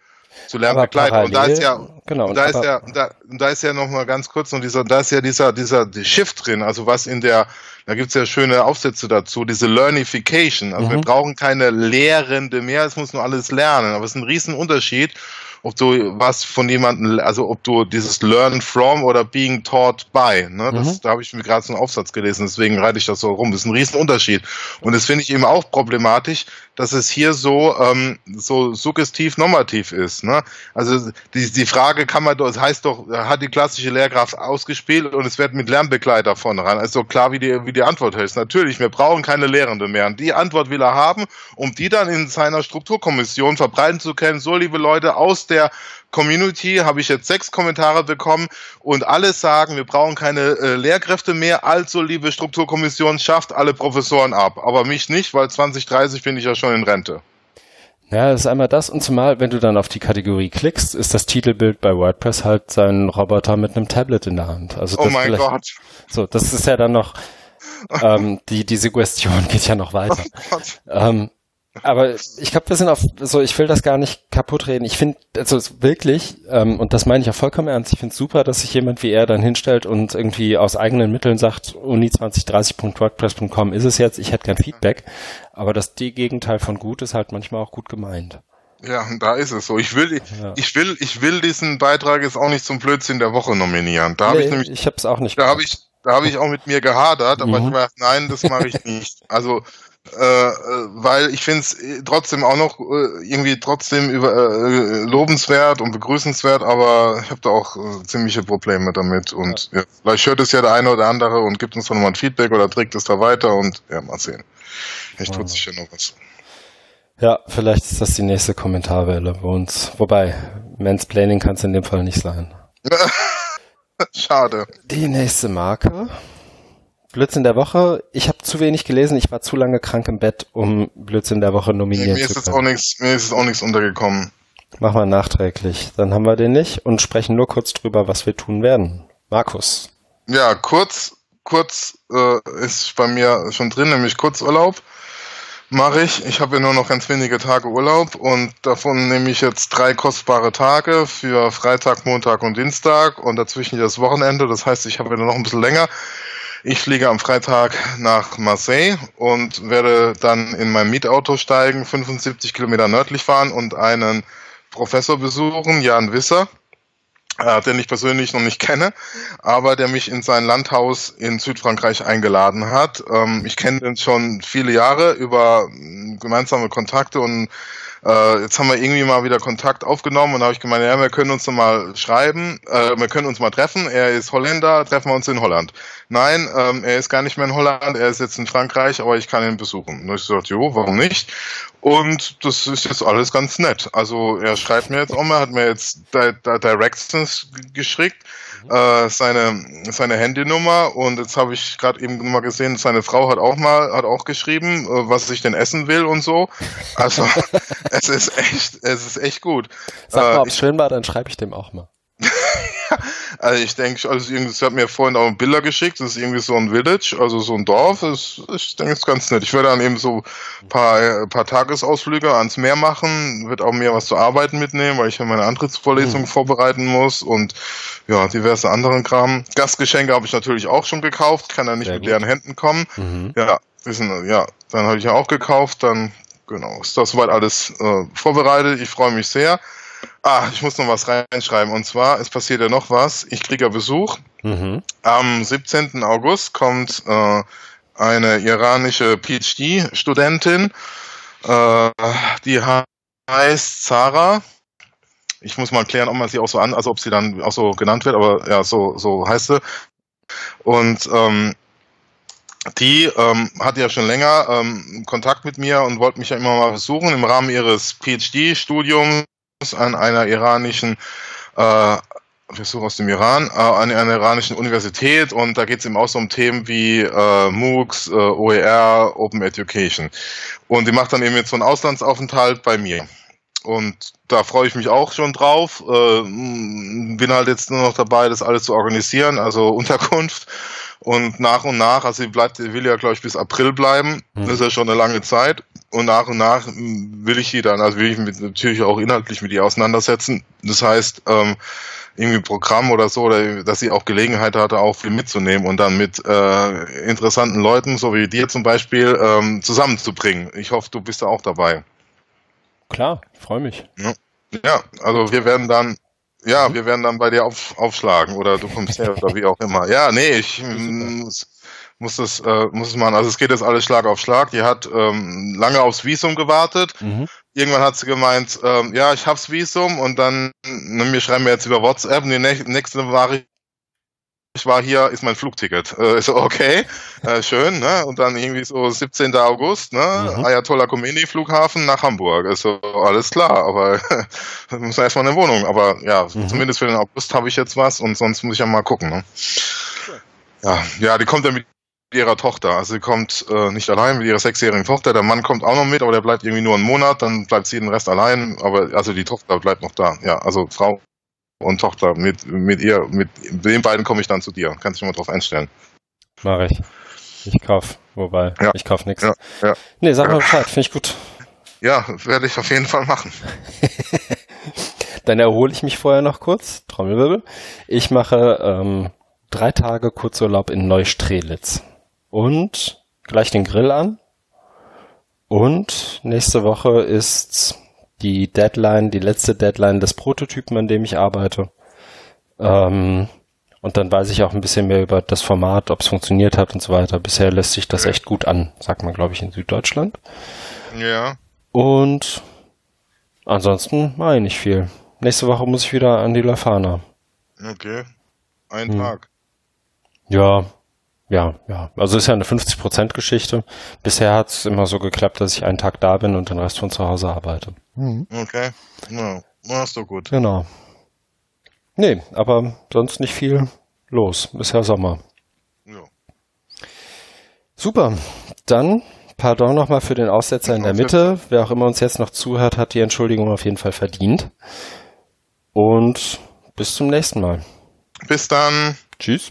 zu Lernbegleiter. Und da ist ja, genau, da ist ja, da, da ist ja noch mal ganz kurz noch dieser, da ist ja dieser, dieser Shift drin, also was in der, da gibt's ja schöne Aufsätze dazu, diese Learnification. Also mhm. wir brauchen keine Lehrende mehr, es muss nur alles lernen. Aber es ist ein Riesenunterschied ob du was von jemandem, also ob du dieses Learn from oder being taught by, ne? Das, mhm. Da habe ich mir gerade so einen Aufsatz gelesen, deswegen reite ich das so rum. Das ist ein Riesenunterschied. Und das finde ich eben auch problematisch, dass es hier so, ähm, so suggestiv normativ ist. Ne? Also die, die Frage kann man doch, das heißt doch, hat die klassische Lehrkraft ausgespielt und es wird mit Lernbegleiter vorne ran. Also klar, wie die, wie die Antwort ist. Natürlich, wir brauchen keine Lehrende mehr. Und die Antwort will er haben, um die dann in seiner Strukturkommission verbreiten zu können. So, liebe Leute, aus der Community habe ich jetzt sechs Kommentare bekommen und alle sagen, wir brauchen keine äh, Lehrkräfte mehr. Also, liebe Strukturkommission, schafft alle Professoren ab. Aber mich nicht, weil 2030 bin ich ja schon in Rente. Ja, das ist einmal das und zumal, wenn du dann auf die Kategorie klickst, ist das Titelbild bei WordPress halt sein Roboter mit einem Tablet in der Hand. Also oh mein Gott. So, das ist ja dann noch, ähm, die, die Suggestion geht ja noch weiter. Oh ähm, aber ich glaube, wir sind auf, so ich will das gar nicht kaputt reden. Ich finde, also wirklich, ähm, und das meine ich auch vollkommen ernst, ich finde es super, dass sich jemand wie er dann hinstellt und irgendwie aus eigenen Mitteln sagt, uni2030.wordpress.com ist es jetzt, ich hätte gern Feedback. Aber das D Gegenteil von gut ist halt manchmal auch gut gemeint. Ja, da ist es so. Ich will, ja. ich will, ich will diesen Beitrag jetzt auch nicht zum Blödsinn der Woche nominieren. Da nee, habe ich nämlich, ich habe es auch nicht. Da habe ich, da habe ich auch mit mir gehadert, aber mhm. ich gedacht, nein, das mache ich nicht. Also äh, weil ich finde es äh, trotzdem auch noch äh, irgendwie trotzdem über, äh, lobenswert und begrüßenswert, aber ich habe da auch äh, ziemliche Probleme damit und ja. ja. vielleicht hört es ja der eine oder andere und gibt uns dann nochmal ein Feedback oder trägt es da weiter und ja, mal sehen. Vielleicht tut sich ja noch was. Ja, vielleicht ist das die nächste Kommentarwelle bei uns. Wobei, Mansplaining kann es in dem Fall nicht sein. Schade. Die nächste Marke Blödsinn der Woche. Ich habe zu wenig gelesen. Ich war zu lange krank im Bett, um Blödsinn der Woche nominieren nee, mir zu können. Ist mir ist jetzt auch nichts untergekommen. Machen wir nachträglich. Dann haben wir den nicht und sprechen nur kurz drüber, was wir tun werden. Markus. Ja, kurz, kurz äh, ist bei mir schon drin, nämlich Kurzurlaub mache ich. Ich habe ja nur noch ganz wenige Tage Urlaub und davon nehme ich jetzt drei kostbare Tage für Freitag, Montag und Dienstag und dazwischen das Wochenende. Das heißt, ich habe ja noch ein bisschen länger. Ich fliege am Freitag nach Marseille und werde dann in mein Mietauto steigen, 75 Kilometer nördlich fahren und einen Professor besuchen, Jan Wisser, äh, den ich persönlich noch nicht kenne, aber der mich in sein Landhaus in Südfrankreich eingeladen hat. Ähm, ich kenne ihn schon viele Jahre über gemeinsame Kontakte und äh, jetzt haben wir irgendwie mal wieder Kontakt aufgenommen und habe ich gemeint, ja, wir können uns noch mal schreiben, äh, wir können uns mal treffen. Er ist Holländer, treffen wir uns in Holland. Nein, ähm, er ist gar nicht mehr in Holland, er ist jetzt in Frankreich, aber ich kann ihn besuchen. Und ich sagte, jo, warum nicht? Und das ist jetzt alles ganz nett. Also er schreibt mir jetzt auch mal, hat mir jetzt Di Di Directions geschickt äh, seine, seine Handynummer und jetzt habe ich gerade eben mal gesehen, seine Frau hat auch mal, hat auch geschrieben, äh, was ich denn essen will und so. Also es ist echt, es ist echt gut. Sag mal, äh, ob es schön war, dann schreibe ich dem auch mal. Also ich denke, also irgendwie, sie hat mir vorhin auch Bilder geschickt, das ist irgendwie so ein Village, also so ein Dorf, das, ich denke, es ist ganz nett. Ich werde dann eben so ein paar, paar Tagesausflüge ans Meer machen, wird auch mehr was zu arbeiten mitnehmen, weil ich ja meine Antrittsvorlesung mhm. vorbereiten muss und ja, diverse anderen Kram. Gastgeschenke habe ich natürlich auch schon gekauft, kann ja nicht Sehr mit gut. leeren Händen kommen. Mhm. Ja, wissen, ja, dann habe ich ja auch gekauft, dann genau, ist das soweit alles äh, vorbereitet. Ich freue mich sehr. Ah, ich muss noch was reinschreiben. Und zwar, es passiert ja noch was. Ich kriege ja Besuch. Mhm. Am 17. August kommt äh, eine iranische PhD-Studentin. Äh, die heißt Sarah. ich muss mal klären, ob man sie auch so an, also ob sie dann auch so genannt wird, aber ja, so, so heißt sie. Und ähm, die ähm, hatte ja schon länger ähm, Kontakt mit mir und wollte mich ja immer mal versuchen, im Rahmen ihres PhD-Studiums an einer iranischen äh, Versuch aus dem Iran, äh, an einer iranischen Universität und da geht es eben auch so um Themen wie äh, MOOCs, äh, OER, Open Education. Und die macht dann eben jetzt so einen Auslandsaufenthalt bei mir. Und da freue ich mich auch schon drauf. Äh, bin halt jetzt nur noch dabei, das alles zu organisieren, also Unterkunft. Und nach und nach, also sie bleibt, will ja, glaube ich, bis April bleiben. Mhm. Das ist ja schon eine lange Zeit. Und nach und nach will ich sie dann, also will ich mich natürlich auch inhaltlich mit ihr auseinandersetzen. Das heißt, ähm, irgendwie Programm oder so, oder dass sie auch Gelegenheit hatte, auch viel mitzunehmen und dann mit äh, interessanten Leuten, so wie dir zum Beispiel, ähm, zusammenzubringen. Ich hoffe, du bist da auch dabei. Klar, freue mich. Ja. ja, also wir werden dann, ja, wir werden dann bei dir auf, aufschlagen oder du kommst her oder wie auch immer. Ja, nee, ich muss, das, äh, muss es machen. Also es geht jetzt alles Schlag auf Schlag. Die hat ähm, lange aufs Visum gewartet. Mhm. Irgendwann hat sie gemeint, ähm, ja, ich hab's Visum und dann, ne, mir schreiben wir jetzt über WhatsApp und die nächste war ich ich war hier, ist mein Flugticket. Äh, so, okay, äh, schön, ne? Und dann irgendwie so 17. August, ne? Mhm. Ayatollah Khomeini Flughafen nach Hamburg. Also alles klar, aber muss man erstmal eine Wohnung. Aber ja, mhm. zumindest für den August habe ich jetzt was und sonst muss ich ja mal gucken. Ne? Ja, ja, die kommt ja mit ihrer Tochter. Also sie kommt äh, nicht allein mit ihrer sechsjährigen Tochter. Der Mann kommt auch noch mit, aber der bleibt irgendwie nur einen Monat, dann bleibt sie den Rest allein. Aber also die Tochter bleibt noch da. Ja, also Frau und Tochter. Mit, mit ihr, mit den beiden komme ich dann zu dir. Kannst du dich mal drauf einstellen. Mach ich. Ich kauf, wobei, ja. ich kauf nichts. Ja, ja. Nee, sag mal Bescheid, finde ich gut. Ja, werde ich auf jeden Fall machen. dann erhole ich mich vorher noch kurz, Trommelwirbel. Ich mache ähm, drei Tage Kurzurlaub in Neustrelitz. Und gleich den Grill an. Und nächste Woche ist die Deadline, die letzte Deadline des Prototypen, an dem ich arbeite. Ähm, und dann weiß ich auch ein bisschen mehr über das Format, ob es funktioniert hat und so weiter. Bisher lässt sich das echt gut an, sagt man, glaube ich, in Süddeutschland. Ja. Und ansonsten mache ich nicht viel. Nächste Woche muss ich wieder an die Lafana. Okay. Ein hm. Tag. Ja, ja, ja. Also ist ja eine 50% Geschichte. Bisher hat es immer so geklappt, dass ich einen Tag da bin und den Rest von zu Hause arbeite. Mhm. Okay. Ja, no, ist doch gut. Genau. Nee, aber sonst nicht viel los. Ist ja Sommer. Ja. Super. Dann pardon nochmal für den Aussetzer in der Mitte. Wer auch immer uns jetzt noch zuhört, hat die Entschuldigung auf jeden Fall verdient. Und bis zum nächsten Mal. Bis dann. Tschüss.